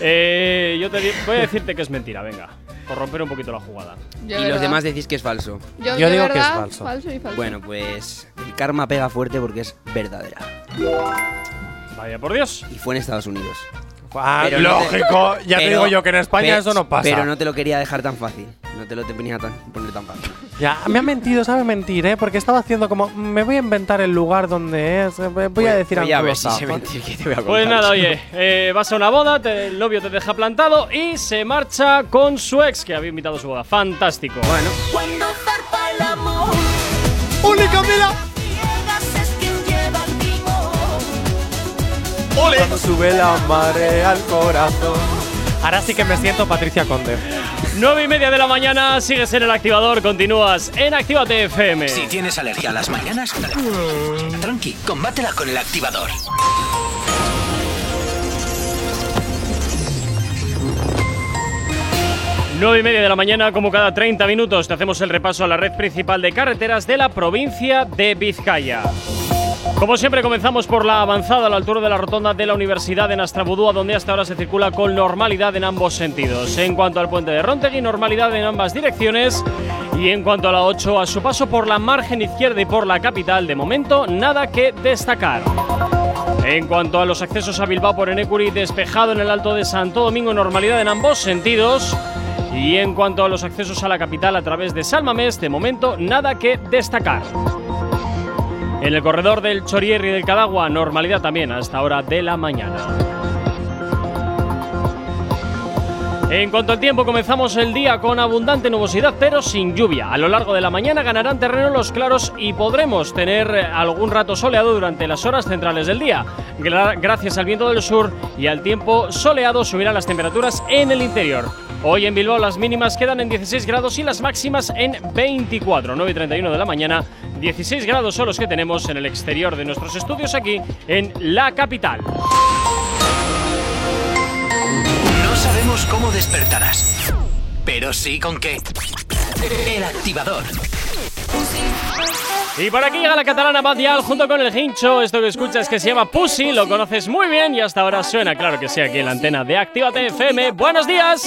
Eh, yo te voy a decirte que es mentira, venga. Por romper un poquito la jugada. Yo y los demás decís que es falso. Yo, digo que es falso. y falso. Bueno, pues. El karma pega fuerte porque es verdadera. Vaya por Dios. Y fue en Estados Unidos. Ah, Pero no te- lógico, ya te digo yo que en España eso no pasa. Pero no te lo quería dejar tan fácil. No te lo tenía tan, poner tan fácil. Ya, me ha mentido, sabe mentir, ¿eh? Porque estaba haciendo como, me voy a inventar el lugar donde es, eh, voy a Pues- decir pues ya ves si anglosajón. sé mentir, ¿qué te voy a Pues nada, oye, eh, vas a una boda, te- el novio te deja plantado y se marcha con su ex que había invitado a su boda. Fantástico. Bueno, Cuando zarpa el amor. Timón. Cuando sube la marea al corazón. Ahora sí que me siento Patricia Conde. 9 y media de la mañana, sigues en el activador, continúas en Actívate FM. Si tienes alergia a las mañanas, tranqui, combátela con el activador. Nueve y media de la mañana, como cada 30 minutos, te hacemos el repaso a la red principal de carreteras de la provincia de Vizcaya. Como siempre, comenzamos por la avanzada a la altura de la rotonda de la Universidad de Nastrabudúa, donde hasta ahora se circula con normalidad en ambos sentidos. En cuanto al puente de Rontegui, normalidad en ambas direcciones. Y en cuanto a la 8, a su paso por la margen izquierda y por la capital, de momento, nada que destacar. En cuanto a los accesos a Bilbao por Enecuri, despejado en el Alto de Santo Domingo, normalidad en ambos sentidos. Y en cuanto a los accesos a la capital a través de Salmamés, de momento nada que destacar. En el corredor del Chorierri y del Cadagua, normalidad también hasta hora de la mañana. En cuanto al tiempo, comenzamos el día con abundante nubosidad, pero sin lluvia. A lo largo de la mañana ganarán terreno los claros y podremos tener algún rato soleado durante las horas centrales del día. Gracias al viento del sur y al tiempo soleado subirán las temperaturas en el interior. Hoy en Bilbao las mínimas quedan en 16 grados y las máximas en 24, 9 y 31 de la mañana. 16 grados son los que tenemos en el exterior de nuestros estudios aquí en la capital. No sabemos cómo despertarás, pero sí con qué. El activador. Y por aquí llega la catalana Badial junto con el hincho. Esto que escuchas que se llama Pussy, lo conoces muy bien y hasta ahora suena, claro que sí, aquí en la antena de Actívate FM. ¡Buenos días!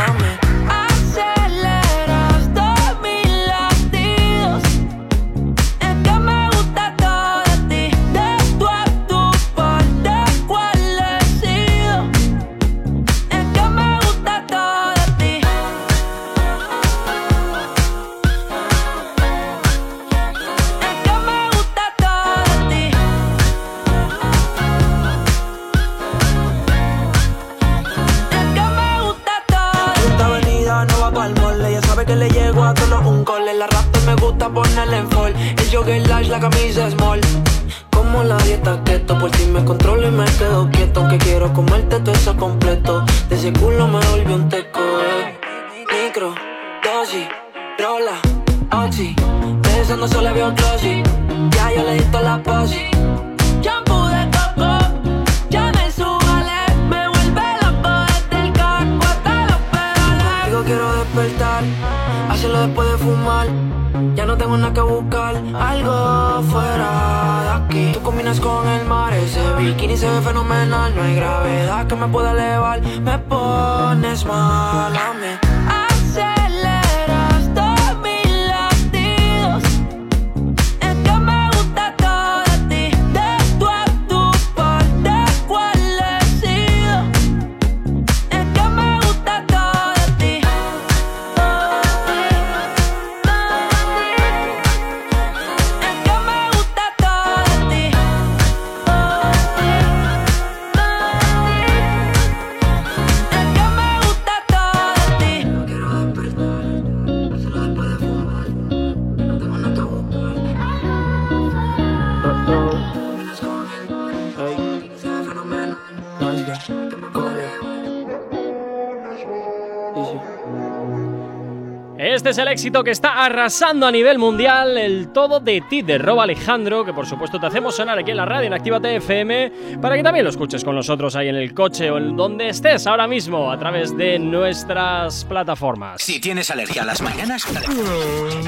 Éxito que está arrasando a nivel mundial, el todo de ti de Rob Alejandro, que por supuesto te hacemos sonar aquí en la radio en Actívate FM, para que también lo escuches con nosotros ahí en el coche o en donde estés ahora mismo a través de nuestras plataformas. Si tienes alergia a las mañanas,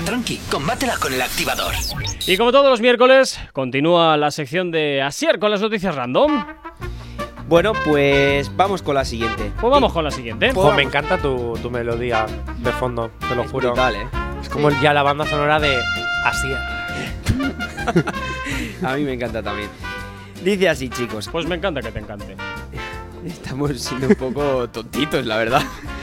tranqui, combátela con el activador. Y como todos los miércoles, continúa la sección de Asier con las noticias random. Bueno, pues vamos con la siguiente. Pues vamos con la siguiente. Jo, me encanta tu, tu melodía de fondo, te lo juro. brutal, ¿eh? Es como ya la banda sonora de Asier. A mí me encanta también. Dice así, chicos. Pues me encanta que te encante. Estamos siendo un poco tontitos, la verdad.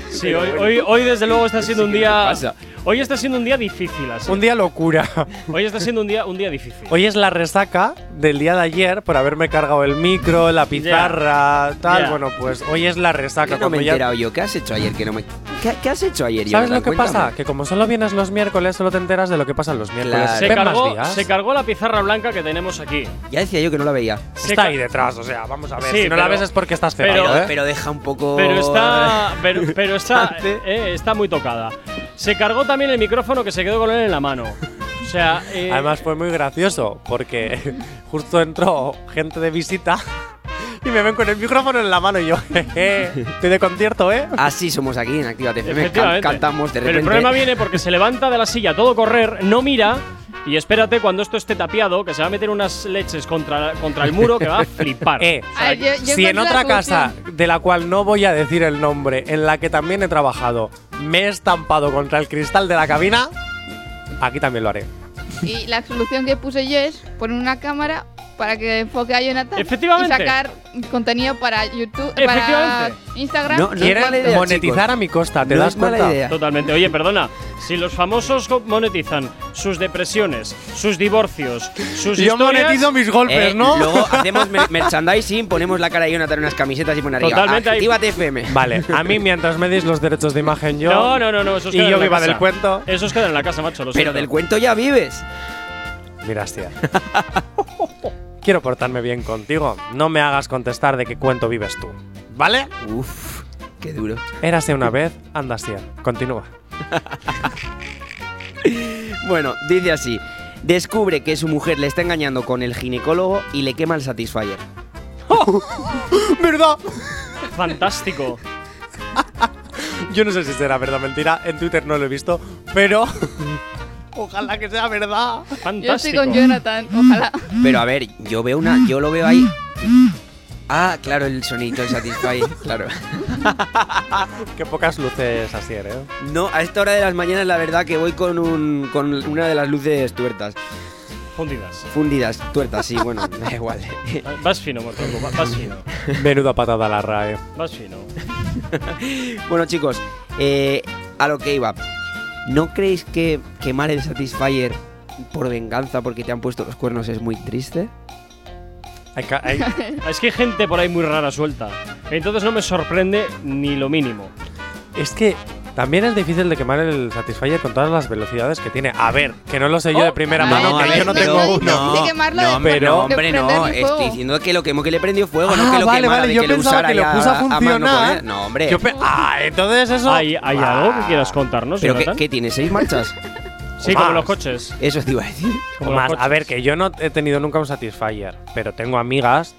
Sí, hoy, bueno. hoy, hoy desde luego está siendo un ¿qué día. pasa? Hoy está siendo un día difícil, así. Un día locura. Hoy está siendo un día, un día difícil. Hoy es la resaca del día de ayer por haberme cargado el micro, la pizarra, tal. Ya. Bueno, pues hoy es la resaca. No me he cuando ya- enterado yo. ¿Qué has hecho ayer? Que no me... ¿Qué, qué has hecho ayer? ¿Sabes lo que Cuéntame. pasa? Que como solo vienes los miércoles, solo te enteras de lo que pasa los miércoles. Claro. se, cargó, se cargó la pizarra blanca que tenemos aquí. Ya decía yo que no la veía. Se Está ahí detrás, o sea, vamos a ver. Sí, si no la pero- ves es porque estás pero- cegado, ¿eh? Pero deja un poco... Pero está, pero, pero está, eh, está muy tocada. Se cargó también el micrófono que se quedó con él en la mano. O sea, eh, Además fue muy gracioso porque justo entró gente de visita y me ven con el micrófono en la mano y yo, jeje, estoy de concierto, ¿eh? Así somos aquí en Actívate FM. Can- cantamos de Pero repente. el problema viene porque se levanta de la silla a todo correr, no mira. Y espérate cuando esto esté tapiado, que se va a meter unas leches contra, contra el muro que va a flipar. Eh, O sea, Ay, yo- yo si en otra casa, de la cual no voy a decir el nombre, en la que también he trabajado, me he estampado contra el cristal de la cabina, aquí también lo haré. Y la solución que puse yo es poner una cámara para que enfoque a Jonathan Efectivamente. y sacar contenido para YouTube, para Efectivamente. Instagram. No, no es Quieren mala idea, monetizar chicos. a mi costa, ¿te No das es mala cuenta? idea. Totalmente. Oye, perdona. Si los famosos co- monetizan sus depresiones, sus divorcios, sus Yo historias, monetizo mis golpes, Eh, ¿no? Luego hacemos mer- merchandising, ponemos la cara de Jonathan en unas camisetas y pone arriba. Totalmente ahí. Actívate FM. Vale, a mí mientras me deis los derechos de imagen yo. No, no, no, no, esos Y quedan yo en la viva casa. del cuento. Esos quedan en la casa, macho. lo Pero siento. del cuento ya vives. Mira, hostia. Quiero portarme bien contigo. No me hagas contestar de qué cuento vives tú. ¿Vale? Uf, qué duro. Érase una vez, anda así. Continúa. Bueno, dice así. Descubre que su mujer le está engañando con el ginecólogo y le quema el Satisfyer. ¿Verdad? Fantástico. Yo no sé si será verdad o mentira. En Twitter no lo he visto, pero. Ojalá que sea verdad. Yo estoy con Jonathan, ojalá. Pero a ver, yo veo una, yo lo veo ahí. Ah, claro, el sonito del Satisfyer, claro. Qué pocas luces así, ¿eh? No, a esta hora de las mañanas la verdad que voy con un con una de las luces tuertas. Fundidas. Fundidas, tuertas, sí, bueno, da igual. Vas fino, Mortengo, va- vas fino. Menuda patada a la RAE. Vas fino. bueno, chicos, eh, a lo que iba. ¿No creéis que quemar el Satisfyer por venganza porque te han puesto los cuernos es muy triste? Hay ca- hay- Es que hay gente por ahí muy rara suelta. Entonces no me sorprende ni lo mínimo. Es que también es difícil de quemar el Satisfyer con todas las velocidades que tiene. A ver, que no lo sé yo de primera a mano, que no, yo no no, tengo no, uno. no, de quemarlo, no, de- hombre, pero- no, hombre, no. Estoy diciendo que lo quemó que le prendió fuego, no Ah, que lo vale, quemara vale, de yo que pensaba que lo puso a funcionar. No, hombre. Yo ah, entonces eso. ¿Hay, hay Ah. algo que quieras contarnos, ¿Pero qué, qué tiene? ¿Seis marchas? Sí, como los coches. Eso te iba a decir. Como más, a ver, que yo no he tenido nunca un Satisfyer, pero tengo amigas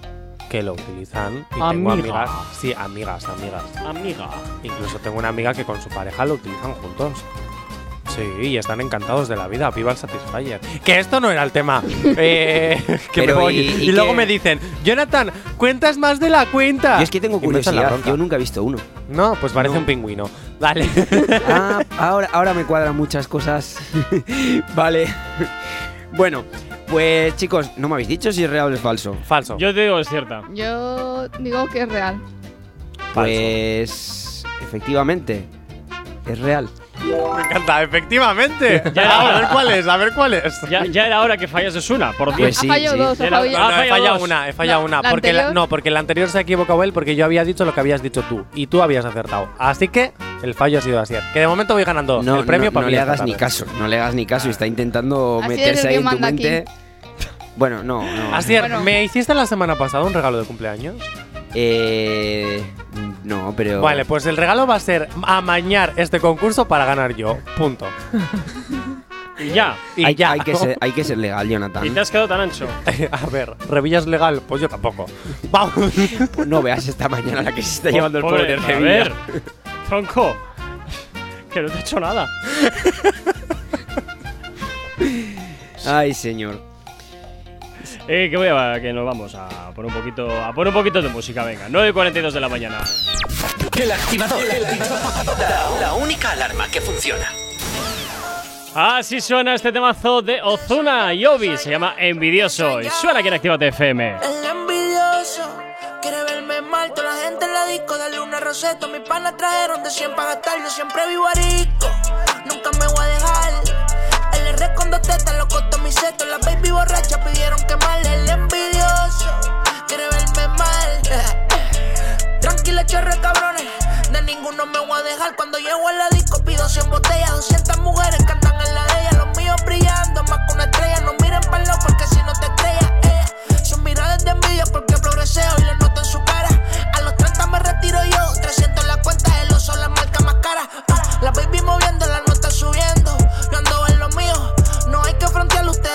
que lo utilizan. Y tengo Amiga. amigas. Sí, amigas, amigas. Amiga. Incluso tengo una amiga que con su pareja lo utilizan juntos. Sí, y están encantados de la vida. Viva el Satisfyer. Que esto no era el tema. Eh, que me voy. y- Y, y luego que- me dicen, Jonathan, cuentas más de la cuenta. Yo es que tengo curiosidad. Yo nunca he visto uno. No, pues parece No. un pingüino. Dale. Ah, ahora, ahora me cuadran muchas cosas. vale. Bueno, pues chicos, no me habéis dicho si es real o es falso. Falso. Yo te digo es cierta. Yo digo que es real. Pues efectivamente, es real. Me encanta, efectivamente. Ya era a hora. ver cuál es, a ver cuál es. Ya, ya era hora que fallases una, por Dios. Pues sí, ha fallado sí. dos, ha Era- fallado- No, ha no, he fallado dos. una, he fallado La- una. la porque la- anterior- no, porque el anterior se ha equivocado él porque yo había dicho lo que habías dicho tú. Y tú habías acertado. Así que el fallo ha sido así. Que de momento voy ganando No, el premio no, para no mí le esta hagas ni tarde. caso, no le hagas ni caso. Está intentando Así meterse ahí que en tu manda aquí. mente. Bueno, no, no. Asier, Bueno. ¿me hiciste la semana pasada un regalo de cumpleaños? Eh, no, pero. Vale, pues el regalo va a ser amañar este concurso para ganar yo. Punto. Y ya. Y hay, ya. hay que ser, hay que ser legal, Jonathan. Y te has quedado tan ancho. a ver, ¿Revillas legal? Pues yo tampoco. Vamos. Pues no veas esta mañana la que se está llevando el pobre de a Revilla. ver, tronco. Que no te he hecho nada. Ay, señor. Eh, que voy a que nos vamos a poner un poquito a poner un poquito de música, venga. 9.42 de la mañana. El activador. La, la única alarma que funciona. Así suena este temazo de Ozuna y Obi, se llama Envidioso y suena aquí en Actívate FM. El envidioso quiere verme mal. Toda la gente en la disco, darle una roseta. Mis panas trajeron de 100 para gastar. Yo siempre vivo arico, nunca me voy a dejar. R con dos tetas lo costó mi seto. Las baby borrachas pidieron quemarle. El envidioso quiere verme mal. Tranquila, chorre, cabrones. De ninguno me voy a dejar. Cuando llego a la disco, pido 100 botellas. 200 mujeres que andan en la de ella. Los míos brillando más que una estrella. No miren para loco porque si no te estrellas, ella. Son miradas de envidia porque progreseo y lo noto en su cara. A los 30 me retiro yo. 300 en la cuenta, el oso la marca más cara. La baby moviendo, la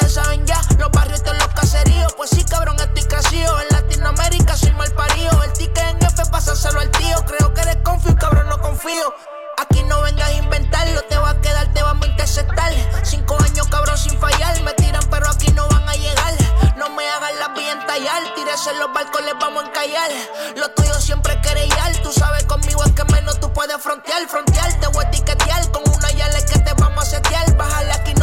saben ya. Los barrios de los caseríos. Pues sí, cabrón, estoy crecido. En Latinoamérica soy mal parido. El ticket en F, pásaselo al tío. Creo que eres confío, cabrón, no confío. Aquí no vengas a inventarlo, te va a quedar, te vamos a interceptar. Cinco años, cabrón, sin fallar. Me tiran, pero aquí no van a llegar. No me hagan la vida en tallar. Tírese en los barcos, les vamos a encallar. Lo tuyo siempre es querellar. Tú sabes conmigo es que menos tú puedes frontear. Frontear, te voy a etiquetear. Con una yale que te vamos a setear. Bájale aquí,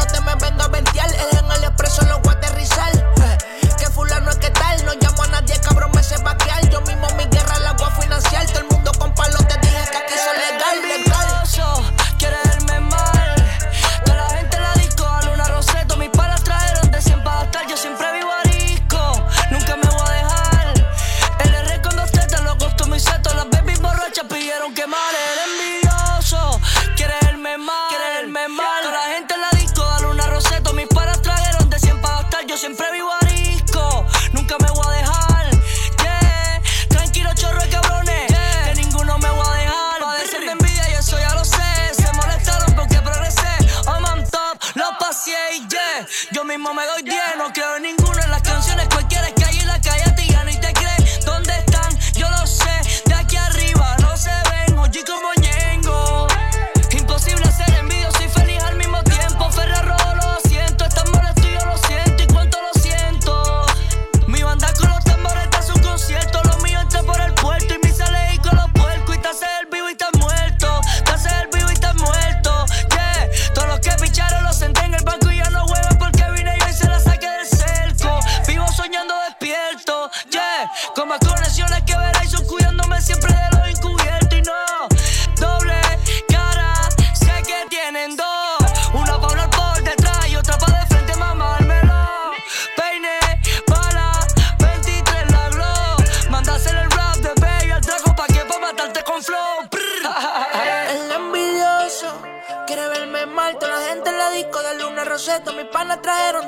venga ventear. El en el expreso lo voy a aterrizar. Eh, Que fulano es que tal. No llamo a nadie, cabrón, me sé vaquear. Yo mismo mi guerra la voy a financiar. Todo el mundo con palo te dije que aquí legal, legal. Mismo me doy 10, no creo en ninguno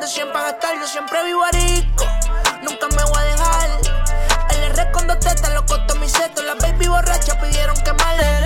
de 100 para gastar. Yo siempre vivo arisco, nunca me voy a dejar. El R con dos tetas lo costó mi seto. Las baby borrachas pidieron que mal.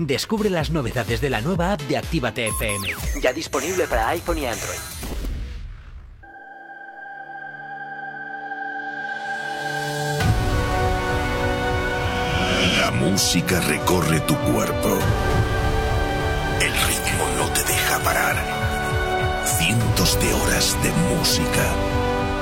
Descubre las novedades de la nueva app de Actívate FM. Ya disponible para iPhone y Android. La música recorre tu cuerpo. El ritmo no te deja parar. Cientos de horas de música.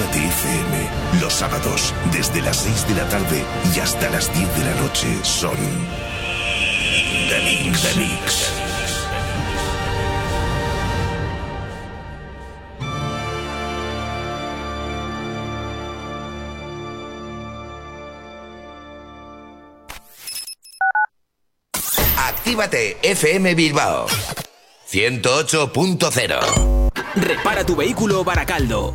Actívate FM, los sábados, desde las 6 de la tarde y hasta las 10 de la noche, son. The Mix. The Mix. Actívate FM Bilbao 108.0 Repara tu vehículo Baracaldo.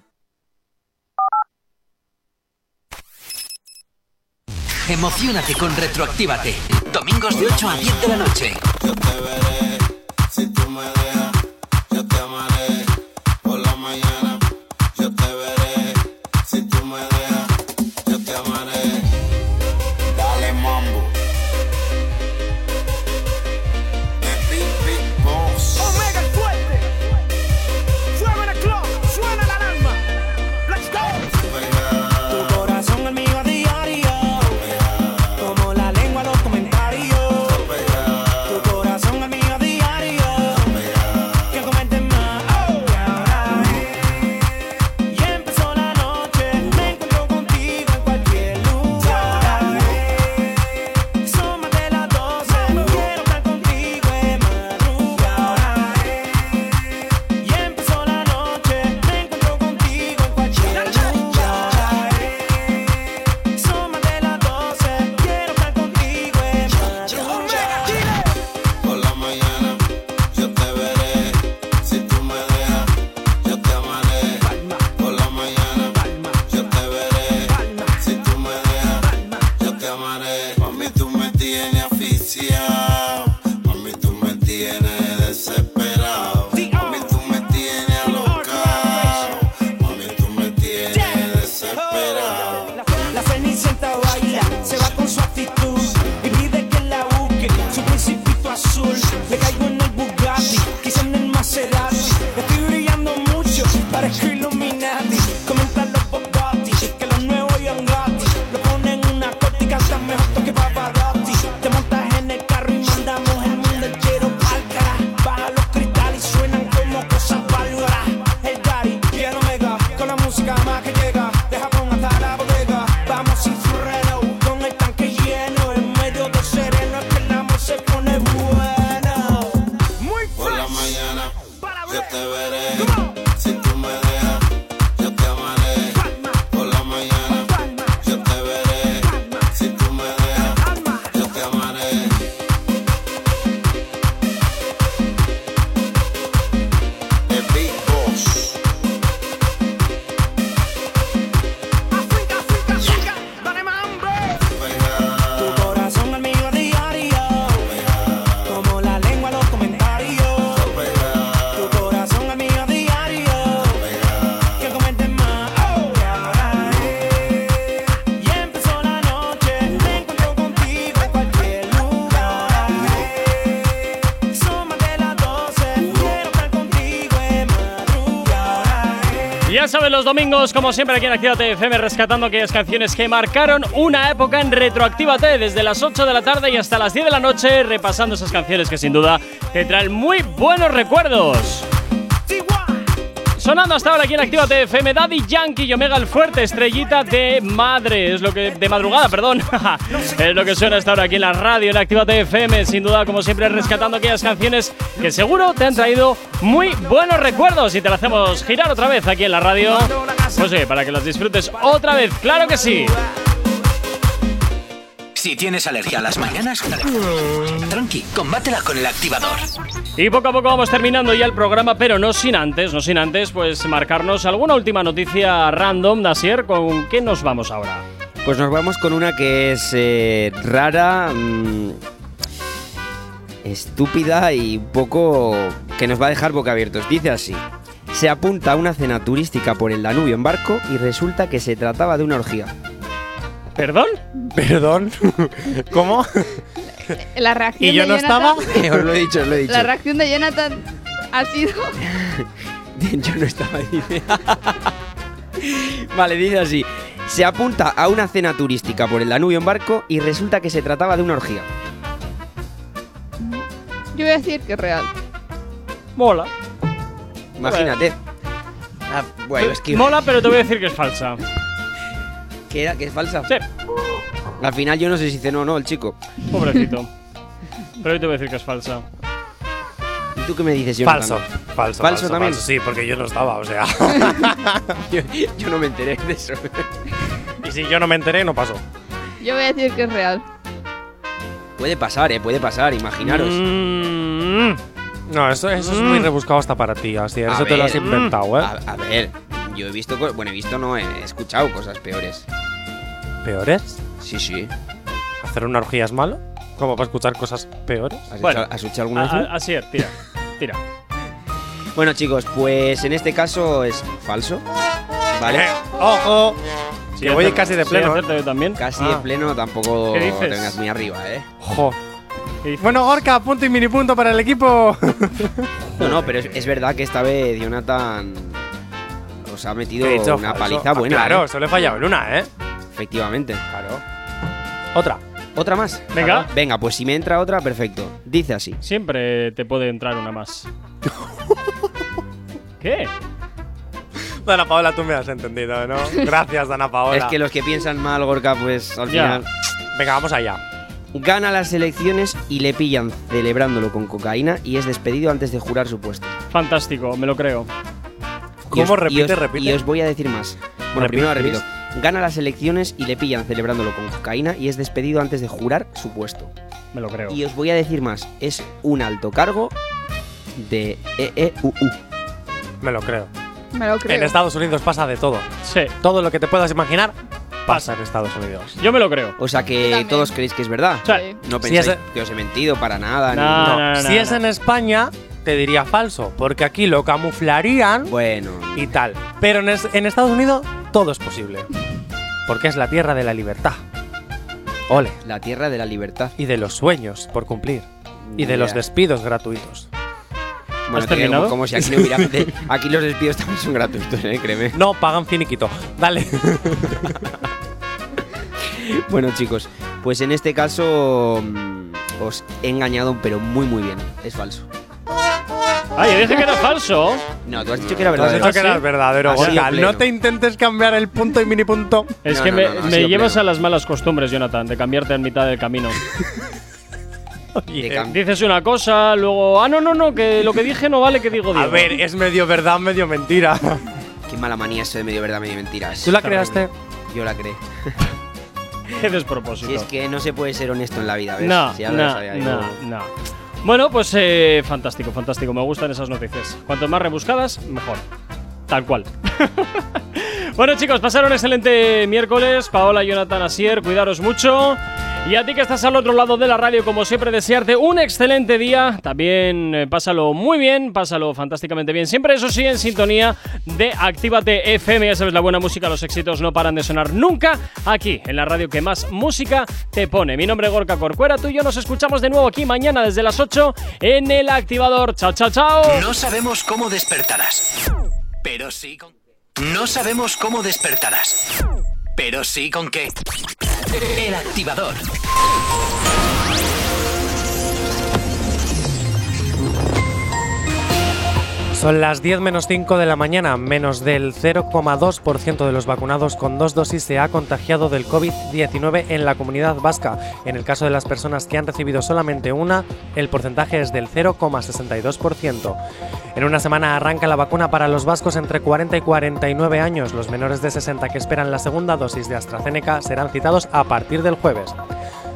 Emocionate con Retroactívate. Domingos de 8 a 10 de la noche. Si tú me dejas, yo te amaré. Domingos, como siempre aquí en Actívate FM, rescatando aquellas canciones que marcaron una época en Retroactívate, desde las 8 de la tarde y hasta las 10 de la noche, repasando esas canciones que sin duda te traen muy buenos recuerdos. Sonando hasta ahora aquí en Actívate FM, Daddy Yankee y Omega el Fuerte, estrellita de madre, es lo que. de madrugada, perdón. es lo que suena hasta ahora aquí en la radio en Actívate FM, sin duda, como siempre, rescatando aquellas canciones que seguro te han traído muy buenos recuerdos y te las hacemos girar otra vez aquí en la radio. Pues sí, para que las disfrutes otra vez, claro que sí. Si tienes alergia a las mañanas, tranqui, combátela con el activador. Y poco a poco vamos terminando ya el programa, pero no sin antes, no sin antes, pues marcarnos alguna última noticia random, Nasier, ¿con qué nos vamos ahora? Pues nos vamos con una que es eh, rara, mm, estúpida y un poco que nos va a dejar boca abiertos. Dice así. Se apunta a una cena turística por el Danubio en barco y resulta que se trataba de una orgía. ¿Perdón? ¿Perdón? ¿Cómo? La reacción ¿Y yo de no Jonathan- estaba? os lo he dicho, os lo he dicho. La reacción de Jonathan ha sido. Yo no estaba dice. vale, dice así. Se apunta a una cena turística por el Danubio en barco y resulta que se trataba de una orgía. Yo voy a decir que es real. Mola. Imagínate. Ah, bueno, es que... Mola, pero te voy a decir que es falsa. ¿Que era? ¿Que es falsa? Sí. Al final yo no sé si cenó o no el chico. Pobrecito. Pero yo te voy a decir que es falsa. ¿Y tú qué me dices, Jonathan? Falso, falso. ¿Falso también? Sí, porque yo no estaba, o sea. yo, yo no me enteré de eso. y si yo no me enteré, no pasó. Yo voy a decir que es real. Puede pasar, eh, puede pasar, imaginaros. Mm. No, eso, eso es muy rebuscado hasta para ti, así. A Eso te lo has inventado, ¿eh? A, a ver, yo he visto, bueno, he visto, no, he escuchado cosas peores. ¿Peores? Sí, sí. ¿Hacer una orgía es malo? ¿Cómo para escuchar cosas peores? ¿Has, Bueno, has alguna vez? A- Así es, tira. Tira. Bueno, chicos, pues en este caso es falso. ¿Vale? Eh, ¡Ojo! Sí, que voy casi de sí, pleno. ¿eh? yo también. Casi Ah. de pleno tampoco ¿Qué te dices? vengas muy arriba, ¿eh? Jo. Bueno, Gorka, punto y mini punto para el equipo. No, no, pero es, es verdad que esta vez Jonathan os ha metido una falso. paliza Ah, buena. Claro, ¿eh? solo he fallado en una, ¿eh? Efectivamente. Claro. Otra. ¿Otra más? Venga. Venga, pues si me entra otra, perfecto. Dice así. Siempre te puede entrar una más. ¿Qué? Dana Paola, tú me has entendido, ¿no? Gracias, Dana Paola. Es que los que piensan mal, Gorka, pues al Ya. final Venga, vamos allá. gana las elecciones y le pillan celebrándolo con cocaína y es despedido antes de jurar su puesto. Fantástico, me lo creo. Y ¿Cómo? os- y Repite, os- repite. Y os voy a decir más. Bueno, primero Repite, repito. Gana las elecciones y le pillan celebrándolo con cocaína y es despedido antes de jurar su puesto. Me lo creo. Y os voy a decir más. Es un alto cargo de EEUU. Me lo creo. Me lo creo. En Estados Unidos pasa de todo. Sí, Todo lo que te puedas imaginar pasa en Estados Unidos. yo me lo creo. O sea que todos creéis que es verdad. Sí. No es- que os he mentido para nada. ni- No, No, no, no, si es no. en España, te diría falso, porque aquí lo camuflarían Bueno, y tal. Pero en, es- en Estados Unidos todo es posible. Porque es la tierra de la libertad. Ole. la tierra de la libertad. Y de los sueños por cumplir. Y de los despidos gratuitos. Bueno, ¿Has terminado? Como si aquí no hubiera. de- aquí los despidos también son gratuitos, ¿eh? créeme. No, pagan finiquito. Dale. Bueno, chicos, pues en este caso mm, os he engañado, pero muy, muy bien. Es falso. Ah, yo dije que era falso. No, tú has dicho que era Tú has verdadero. dicho que era verdadero, Gorka. No te intentes cambiar el punto y mini punto. Es No, que no, me, no, me llevas pleno. a las malas costumbres, Jonathan, de cambiarte en mitad del camino. Oye, Dices una cosa, luego. Ah, no, no, no, que lo que dije no vale que digo A Diego. ver, es medio verdad, medio mentira. Qué mala manía eso de medio verdad, medio mentira. ¿Tú la creaste? Yo la creé. Qué despropósito. Si es que no se puede ser honesto en la vida, ¿ves? No, Si ya lo no, sabía yo. no, no. Bueno, pues eh, fantástico, fantástico. Me gustan esas noticias. Cuanto más rebuscadas, mejor. Tal cual. bueno, chicos, pasaron un excelente miércoles. Paola, Jonathan, Asier, cuidaros mucho. Y a ti que estás al otro lado de la radio, como siempre, desearte un excelente día. También eh, pásalo muy bien, pásalo fantásticamente bien. Siempre, eso sí, en sintonía de Actívate FM. Ya sabes, la buena música, los éxitos no paran de sonar nunca aquí, en la radio que más música te pone. Mi nombre es Gorka Corcuera, tú y yo nos escuchamos de nuevo aquí mañana desde las 8 en el activador. Chao, chao, chao. No sabemos cómo despertarás, pero sí con... No sabemos cómo despertarás, pero sí con qué. El activador. Son las 10 menos 5 de la mañana, menos del 0,2% de los vacunados con dos dosis se ha contagiado del COVID-19 en la comunidad vasca. En el caso de las personas que han recibido solamente una, el porcentaje es del 0,62%. En una semana arranca la vacuna para los vascos entre 40 y 49 años. Los menores de 60 que esperan la segunda dosis de AstraZeneca serán citados a partir del jueves.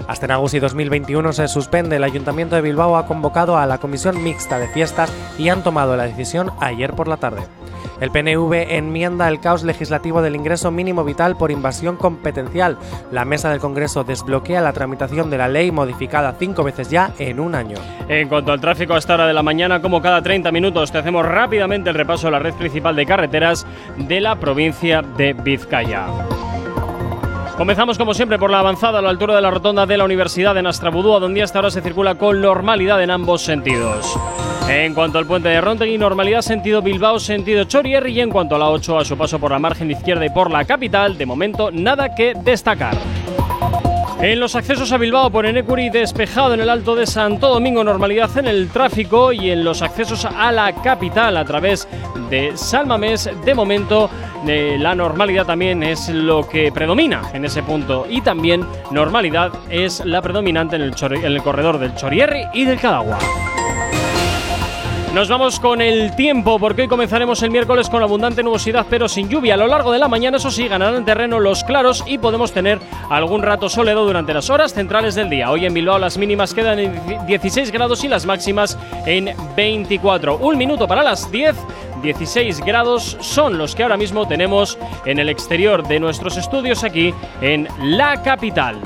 Hasta en Agusi 2021 se suspende. El Ayuntamiento de Bilbao ha convocado a la Comisión Mixta de Fiestas y han tomado la decisión ayer por la tarde. El PNV enmienda el caos legislativo del ingreso mínimo vital por invasión competencial. La mesa del Congreso desbloquea la tramitación de la ley modificada cinco veces ya en un año. En cuanto al tráfico a esta hora de la mañana, como cada 30 minutos, te hacemos rápidamente el repaso de la red principal de carreteras de la provincia de Vizcaya. Comenzamos como siempre por la avanzada a la altura de la rotonda de la Universidad de Nastrabudúa, donde hasta ahora se circula con normalidad en ambos sentidos. En cuanto al puente de Rontegui, normalidad sentido Bilbao, sentido Chorier y en cuanto a la 8 a su paso por la margen izquierda y por la capital, de momento nada que destacar. En los accesos a Bilbao por Enecuri, despejado en el Alto de Santo Domingo, normalidad en el tráfico y en los accesos a la capital a través de Salmamés, de momento eh, la normalidad también es lo que predomina en ese punto y también normalidad es la predominante en el, en el corredor del Chorierri y del Cadagua. Nos vamos con el tiempo porque hoy comenzaremos el miércoles con abundante nubosidad pero sin lluvia. A lo largo de la mañana, eso sí, ganarán terreno los claros y podemos tener algún rato soleado durante las horas centrales del día. Hoy en Bilbao las mínimas quedan en 16 grados y las máximas en 24. Un minuto para las 10. 16 grados son los que ahora mismo tenemos en el exterior de nuestros estudios aquí en la capital.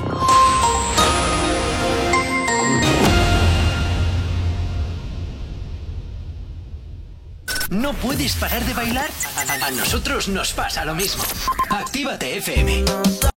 ¿No puedes parar de bailar? A nosotros nos pasa lo mismo. Actívate FM.